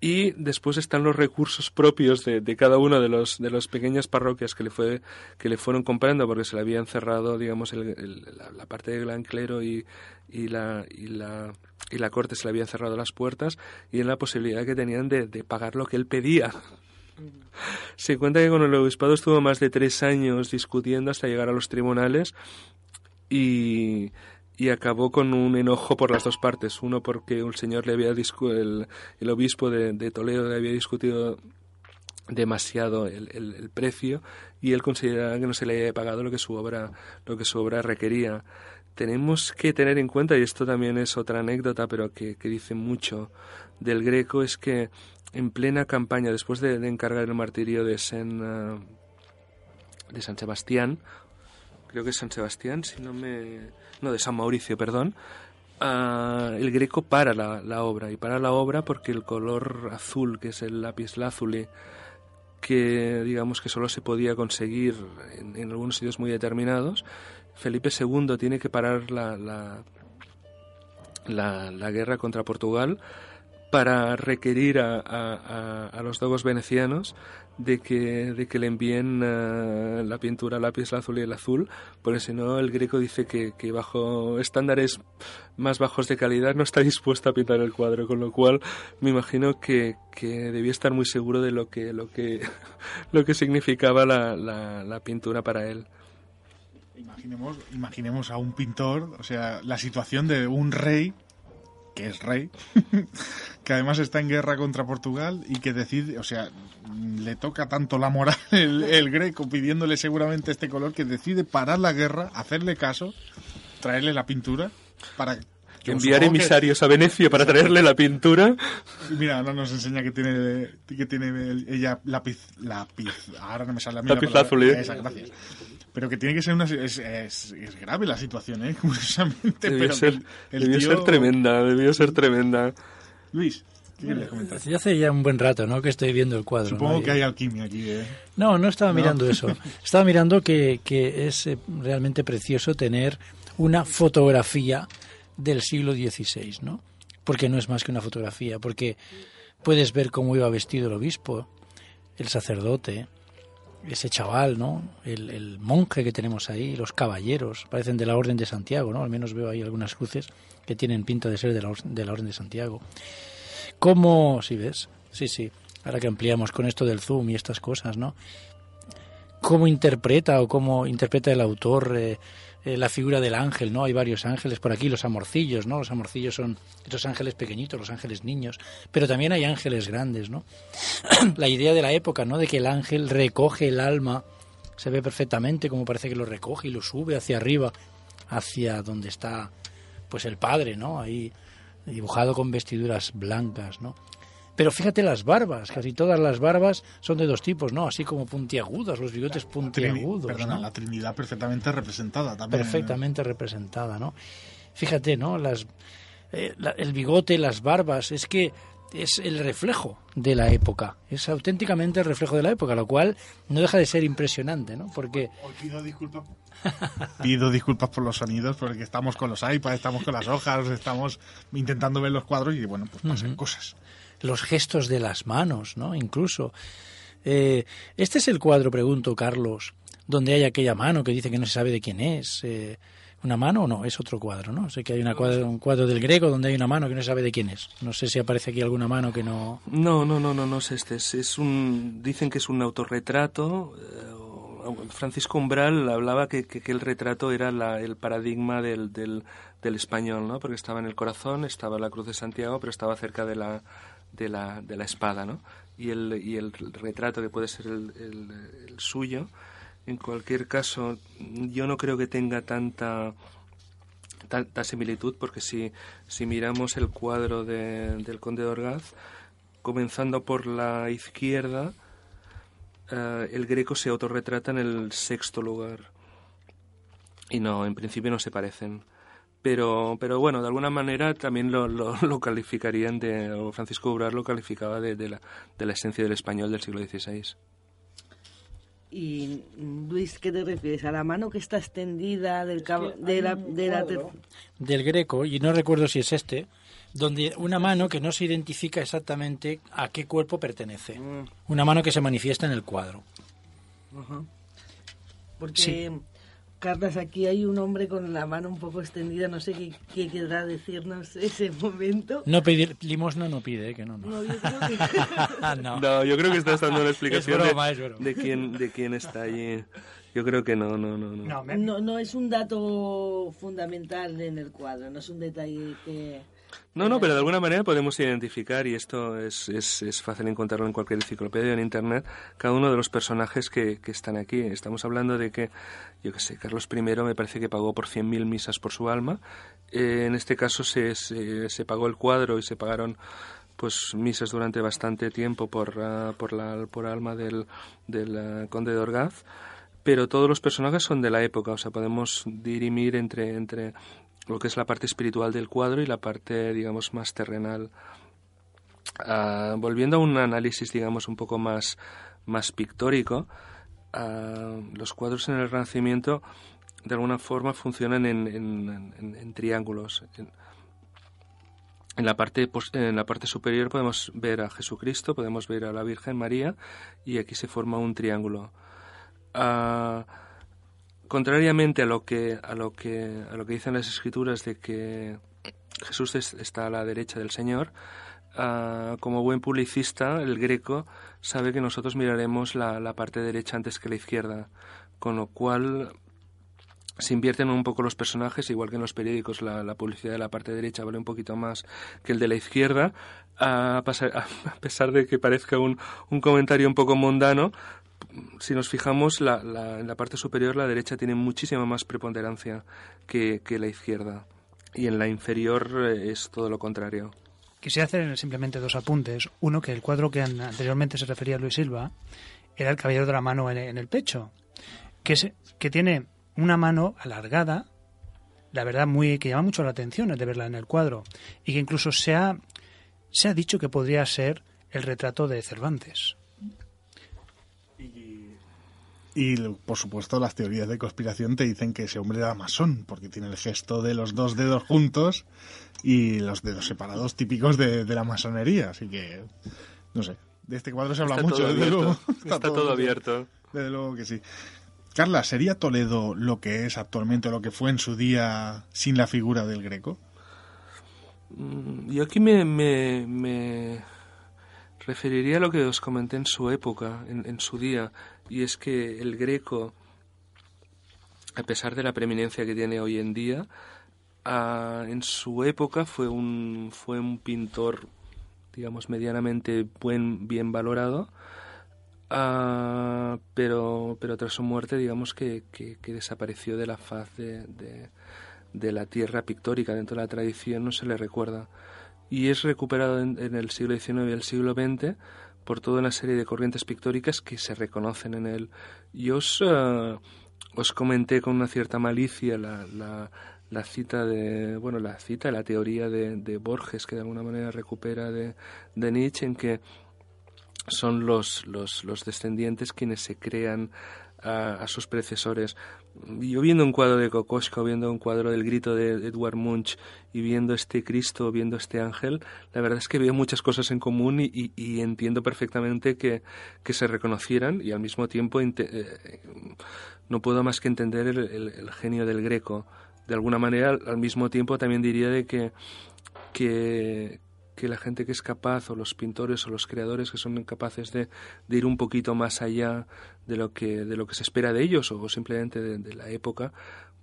Y después están los recursos propios de, cada una de los de las pequeñas parroquias que le fue que le fueron comprando porque se le habían cerrado digamos la, parte del gran clero y, y, la y la y la corte se le habían cerrado las puertas y en la posibilidad que tenían de pagar lo que él pedía se cuenta que con el obispado estuvo más de tres años discutiendo hasta llegar a los tribunales y acabó con un enojo por las dos partes. Uno porque un señor le había el, el obispo de, Toledo le había discutido demasiado el, el, precio y él consideraba que no se le había pagado lo que su obra lo que su obra requería. Tenemos que tener en cuenta y esto también es otra anécdota, pero que, que dice mucho del Greco es que en plena campaña después de, encargar el martirio de San de San Sebastián creo que es San Sebastián, si no me... no, de San Mauricio, perdón, uh, el Greco para la, obra, y para la obra porque el color azul, que es el lápiz lazuli, que digamos que solo se podía conseguir en, algunos sitios muy determinados, Felipe II tiene que parar la, la, la guerra contra Portugal para requerir a, a, los dogos venecianos de que, de que le envíen uh, la pintura lápiz azul y el azul, porque si no el greco dice que, que, bajo estándares más bajos de calidad no está dispuesto a pintar el cuadro, con lo cual me imagino que, que debía estar muy seguro de lo que, lo que, lo que significaba la, la, la pintura para él. Imaginemos, imaginemos a un pintor, o sea, la situación de un rey que es rey, que además está en guerra contra Portugal y que decide, o sea, le toca tanto la moral el, greco pidiéndole seguramente este color que decide parar la guerra, hacerle caso, traerle la pintura para enviar emisarios a Venecia para traerle la pintura. Mira, ahora nos enseña que tiene que tiene ella lápiz lápiz. Ahora no me sale la Lápiz azul. ¿eh? Esa, gracias pero que tiene que ser una es, es, es grave la situación eh curiosamente debió, pero ser, el, debió tío... ser tremenda debió ser tremenda Luis ¿qué quieres comentar? Sí, hace ya un buen rato ¿no? que estoy viendo el cuadro supongo ¿no? que hay alquimia aquí ¿eh? no no estaba ¿No? mirando eso estaba mirando que, que es eh, realmente precioso tener una fotografía del siglo XVI ¿no? porque no es más que una fotografía porque puedes ver cómo iba vestido el obispo el sacerdote ese chaval, ¿no? El, el, monje que tenemos ahí, los caballeros, parecen de la Orden de Santiago, ¿no? Al menos veo ahí algunas cruces que tienen pinta de ser de la, de la Orden de Santiago. ¿Cómo, si ves? Sí, sí, ahora que ampliamos con esto del zoom y estas cosas, ¿no? ¿Cómo interpreta o cómo interpreta el autor eh, eh, la figura del ángel, ¿no? Hay varios ángeles por aquí, los amorcillos, ¿no? Los amorcillos son esos ángeles pequeñitos, los ángeles niños, pero también hay ángeles grandes, ¿no? la idea de la época, ¿no? De que el ángel recoge el alma, se ve perfectamente como parece que lo recoge y lo sube hacia arriba, hacia donde está, pues el padre, ¿no? Ahí dibujado con vestiduras blancas, ¿no? Pero fíjate las barbas, casi todas las barbas son de dos tipos, ¿no? Así como puntiagudas, los bigotes puntiagudos. La, perdona, ¿no? la Trinidad perfectamente representada también. Perfectamente ¿no? representada, ¿no? Fíjate, ¿no? Las, eh, la, el bigote, las barbas, es que es el reflejo de la época, es auténticamente el reflejo de la época, lo cual no deja de ser impresionante, ¿no? Porque... Hoy pido disculpas. pido disculpas por los sonidos, porque estamos con los iPads, estamos con las hojas, estamos intentando ver los cuadros y bueno, pues pasan uh -huh. cosas los gestos de las manos, ¿no? Incluso. Eh, este es el cuadro, pregunto, Carlos, donde hay aquella mano que dice que no se sabe de quién es. Eh, ¿Una mano o no? Es otro cuadro, ¿no? Sé que hay una cuadro, un cuadro del griego donde hay una mano que no se sabe de quién es. No sé si aparece aquí alguna mano que no... No, no, no, no, no es este. Es, un... Dicen que es un autorretrato, eh, Francisco Umbral hablaba que, el retrato era el paradigma del, del, español, ¿no? Porque estaba en el corazón, estaba la cruz de Santiago, pero estaba cerca de la, de la, de la espada, ¿no? Y el, y el retrato que puede ser el, suyo, en cualquier caso, yo no creo que tenga tanta tanta similitud porque si, si miramos el cuadro de, del conde de Orgaz, comenzando por la izquierda, eh, el greco se autorretrata en el sexto lugar. Y no, en principio no se parecen. Pero, pero bueno, de alguna manera también lo, lo, calificarían de, o Francisco Ubrar lo calificaba de, de, la, de la esencia del español del siglo XVI. Y Luis, ¿qué te refieres? ¿A la mano que está extendida del, de la, de la del greco? Y no recuerdo si es este, donde una mano que no se identifica exactamente a qué cuerpo pertenece. Mm. Una mano que se manifiesta en el cuadro. Porque, Carlos, aquí hay un hombre con la mano un poco extendida, no sé qué, qué querrá decirnos ese momento. No pedir limosna no pide, ¿eh? que no, no. No, yo creo que... no. yo creo que estás dando la explicación de, quién, de quién está allí. Yo creo que no, no, no. No, no, no es un dato fundamental en el cuadro, no es un detalle que... No, no, pero de alguna manera podemos identificar, y esto es, es, fácil encontrarlo en cualquier enciclopedia en Internet, cada uno de los personajes que, que están aquí. Estamos hablando de que, yo qué sé, Carlos I me parece que pagó por 100.000 misas por su alma. Eh, en este caso se, se, pagó el cuadro y se pagaron pues misas durante bastante tiempo por, uh, por, la, por alma del, del uh, conde de Orgaz pero todos los personajes son de la época, o sea, podemos dirimir entre, entre lo que es la parte espiritual del cuadro y la parte, digamos, más terrenal. Ah, volviendo a un análisis, digamos, un poco más, más pictórico, ah, los cuadros en el Renacimiento de alguna forma funcionan en, en, triángulos. En, la parte, en la parte superior podemos ver a Jesucristo, podemos ver a la Virgen María y aquí se forma un triángulo. Uh, contrariamente a lo que a lo que a lo que dicen las escrituras de que Jesús está a la derecha del Señor, ah, como buen publicista, el greco sabe que nosotros miraremos la, parte derecha antes que la izquierda, con lo cual se invierten un poco los personajes, igual que en los periódicos la, publicidad de la parte derecha vale un poquito más que el de la izquierda, a, a pesar de que parezca un, un comentario un poco mundano, si nos fijamos, la, la, en la parte superior la derecha tiene muchísima más preponderancia que, la izquierda. Y en la inferior eh, es todo lo contrario. Quisiera hacer simplemente dos apuntes. Uno, que el cuadro que anteriormente se refería a Luis Silva era el caballero de la mano en, el pecho, que, que tiene una mano alargada, la verdad muy que llama mucho la atención el de verla en el cuadro, y que incluso se ha, se ha dicho que podría ser el retrato de Cervantes. Y por supuesto las teorías de conspiración te dicen que ese hombre era masón, porque tiene el gesto de los dos dedos juntos y los dedos separados típicos de, la masonería. Así que, no sé, de este cuadro se habla mucho, desde luego. Está, todo, abierto. Desde luego que sí. Carla, ¿sería Toledo lo que es actualmente, lo que fue en su día sin la figura del Greco? Mm, yo aquí me, me, referiría a lo que os comenté en su época, en su día y es que el Greco, a pesar de la preeminencia que tiene hoy en día, en su época fue un, fue un pintor, digamos, medianamente buen, bien valorado, pero, pero tras su muerte, digamos que, que, desapareció de la faz de, de, la tierra pictórica, dentro de la tradición no se le recuerda. Y es recuperado en, en el siglo XIX y el siglo XX por toda una serie de corrientes pictóricas que se reconocen en él. Y os, eh, os comenté con una cierta malicia la, la, la, cita de, bueno, la cita, la teoría de, de Borges, que de alguna manera recupera de, de Nietzsche, en que son los, los, los descendientes quienes se crean a, sus predecesores. Yo viendo un cuadro de Kokoschka, viendo un cuadro del grito de Edward Munch y viendo este Cristo, viendo este ángel, la verdad es que veo muchas cosas en común y, entiendo perfectamente que, se reconocieran y al mismo tiempo eh, no puedo más que entender el, genio del greco. De alguna manera, al mismo tiempo también diría de que, que la gente que es capaz, o los pintores o los creadores que son capaces de, ir un poquito más allá de lo que, de lo que se espera de ellos o simplemente de, la época,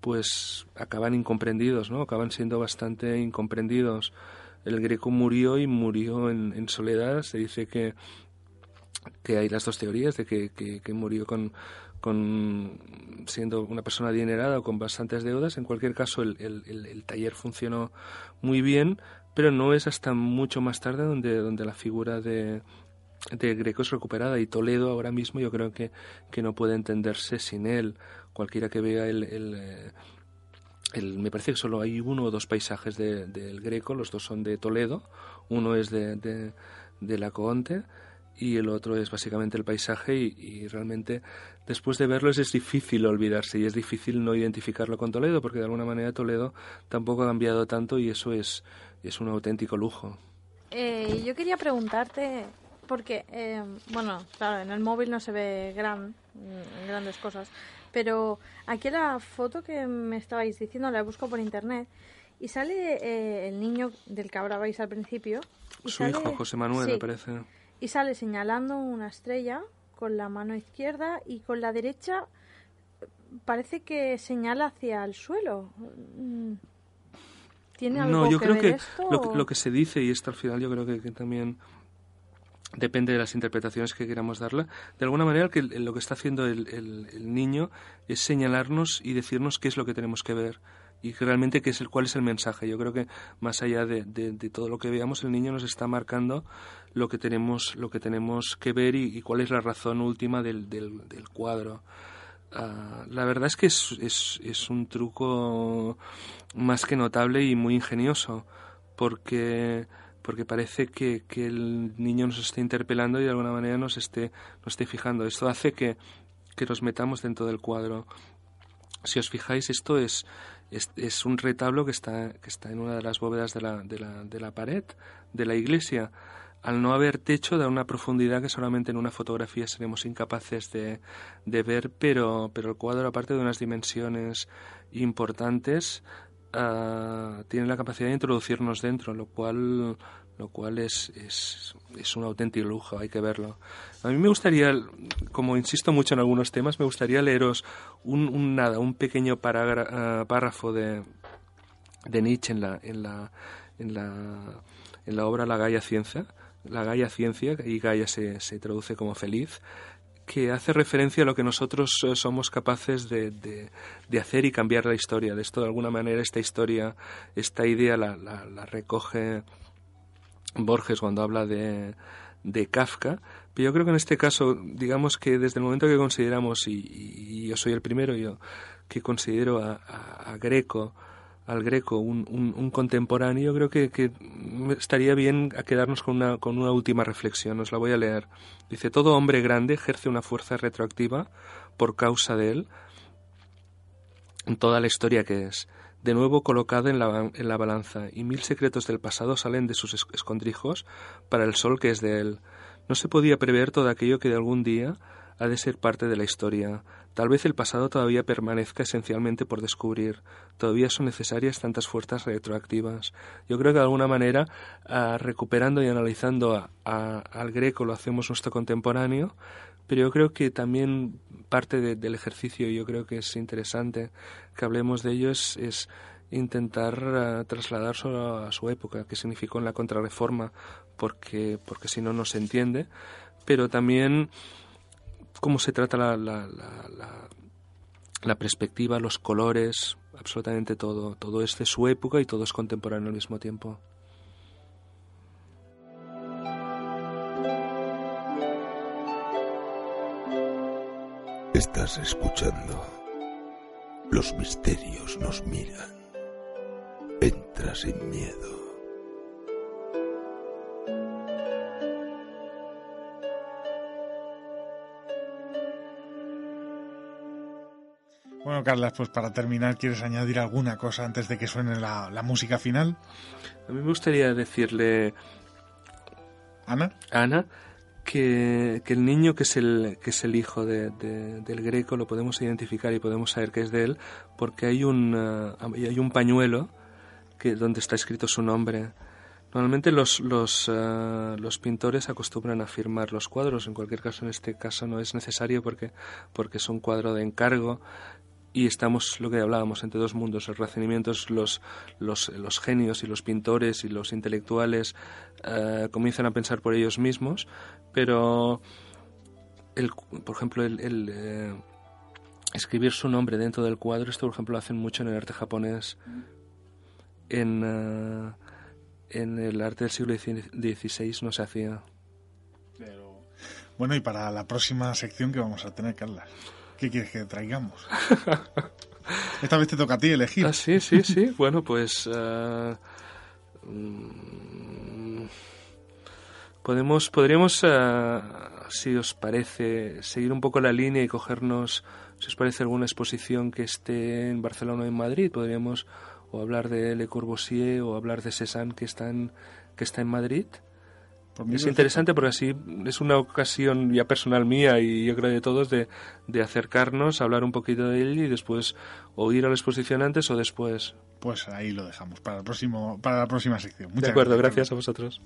pues acaban incomprendidos, ¿no? Acaban siendo bastante incomprendidos. El Greco murió y murió en, en soledad. Se dice que, que hay las dos teorías de que, que, murió con, con siendo una persona adinerada o con bastantes deudas. En cualquier caso, el, el, taller funcionó muy bien, pero no es hasta mucho más tarde donde, donde la figura de, de Greco es recuperada y Toledo ahora mismo yo creo que, que no puede entenderse sin él. Cualquiera que vea el, el, eh, me parece que solo hay uno o dos paisajes del de, Greco, los dos son de Toledo, uno es de, de, de la Coonte y el otro es básicamente el paisaje y, y, realmente después de verlo es, difícil olvidarse y es difícil no identificarlo con Toledo porque de alguna manera Toledo tampoco ha cambiado tanto y eso es, es un auténtico lujo. Eh, yo quería preguntarte porque, eh, bueno, claro, en el móvil no se ve gran, grandes cosas, pero aquí la foto que me estabais diciendo la he buscado por internet y sale eh, el niño del que hablabais al principio. Su sale, hijo, José Manuel, sí, me parece. Y sale señalando una estrella con la mano izquierda y con la derecha parece que señala hacia el suelo. ¿Tiene algo no, yo que creo ver que esto, lo, o? lo, que se dice, y esto al final yo creo que, que también depende de las interpretaciones que queramos darle. De alguna manera, que lo que está haciendo el, el, el, niño es señalarnos y decirnos qué es lo que tenemos que ver y realmente qué es el, cuál es el mensaje. Yo creo que más allá de, de, de todo lo que veamos, el niño nos está marcando lo que tenemos, lo que, tenemos que ver y, cuál es la razón última del, del, cuadro. Uh, la verdad es que es, es, es un truco más que notable y muy ingenioso porque porque parece que, que, el niño nos esté interpelando y de alguna manera nos esté, nos esté fijando. Esto hace que, que nos metamos dentro del cuadro. Si os fijáis, esto es, es, es, un retablo que está, que está en una de las bóvedas de la, de, la, de la pared de la iglesia. Al no haber techo, da una profundidad que solamente en una fotografía seremos incapaces de, de ver, pero, pero el cuadro, aparte de unas dimensiones importantes, Uh, tiene la capacidad de introducirnos dentro, lo cual, lo cual es, es, es, un auténtico lujo, hay que verlo. A mí me gustaría, como insisto mucho en algunos temas, me gustaría leeros un, nada, un pequeño uh, párrafo de, de Nietzsche en la, en la, en la, en la obra La Gaia Ciencia, La Gaia Ciencia, y Gaia se, se traduce como feliz, que hace referencia a lo que nosotros somos capaces de, de, de, hacer y cambiar la historia. De esto, de alguna manera, esta historia, esta idea la, la, la recoge Borges cuando habla de, de, Kafka. Pero yo creo que en este caso, digamos que desde el momento que consideramos, y, y yo soy el primero, yo que considero a, a, a Greco, al Greco un, un, contemporáneo, creo que, que, estaría bien a quedarnos con una, con una última reflexión. Os la voy a leer. Dice, todo hombre grande ejerce una fuerza retroactiva por causa de él en toda la historia que es, de nuevo colocada en la, en la balanza, y mil secretos del pasado salen de sus escondrijos para el sol que es de él. No se podía prever todo aquello que de algún día ha de ser parte de la historia. Tal vez el pasado todavía permanezca esencialmente por descubrir. Todavía son necesarias tantas fuerzas retroactivas. Yo creo que de alguna manera, uh, recuperando y analizando al Greco, lo hacemos nuestro contemporáneo, pero yo creo que también parte de, del ejercicio, yo creo que es interesante que hablemos de ello, es, intentar uh, trasladarlo a su época, que significó en la contrarreforma, porque, porque si no, no se entiende, pero también cómo se trata la, la, perspectiva, los colores, absolutamente todo. Todo es de su época y todo es contemporáneo al mismo tiempo. Estás escuchando. Los misterios nos miran. Entra sin miedo. Bueno, Carlas, pues para terminar, ¿quieres añadir alguna cosa antes de que suene la, la música final? A mí me gustaría decirle. ¿Ana? Ana, que, que, el niño que es el, que es el hijo de, de, del greco lo podemos identificar y podemos saber que es de él porque hay un, uh, hay un pañuelo que, donde está escrito su nombre Normalmente los, los, eh, los pintores acostumbran a firmar los cuadros, en cualquier caso en este caso no es necesario porque, porque es un cuadro de encargo y estamos lo que hablábamos entre dos mundos el renacimiento los, los, los genios y los pintores y los intelectuales eh, comienzan a pensar por ellos mismos pero el, por ejemplo el, eh, escribir su nombre dentro del cuadro esto por ejemplo lo hacen mucho en el arte japonés en, eh, en el arte del siglo XVI no se hacía. Bueno y para la próxima sección que vamos a tener Carla ¿Qué quieres que traigamos? Esta vez te toca a ti elegir. Ah, sí, sí, sí. Bueno, pues... Mm, podemos, podríamos, eh, si os parece, seguir un poco la línea y cogernos, si os parece, alguna exposición que esté en Barcelona o en Madrid. Podríamos o hablar de Le Corbusier o hablar de Cézanne que está que está en Madrid es interesante porque así es una ocasión ya personal mía y yo creo de todos de, de acercarnos, hablar un poquito de él y después o ir a la exposición antes o después. Pues ahí lo dejamos para el próximo para la próxima sección. de acuerdo, gracias a vosotros.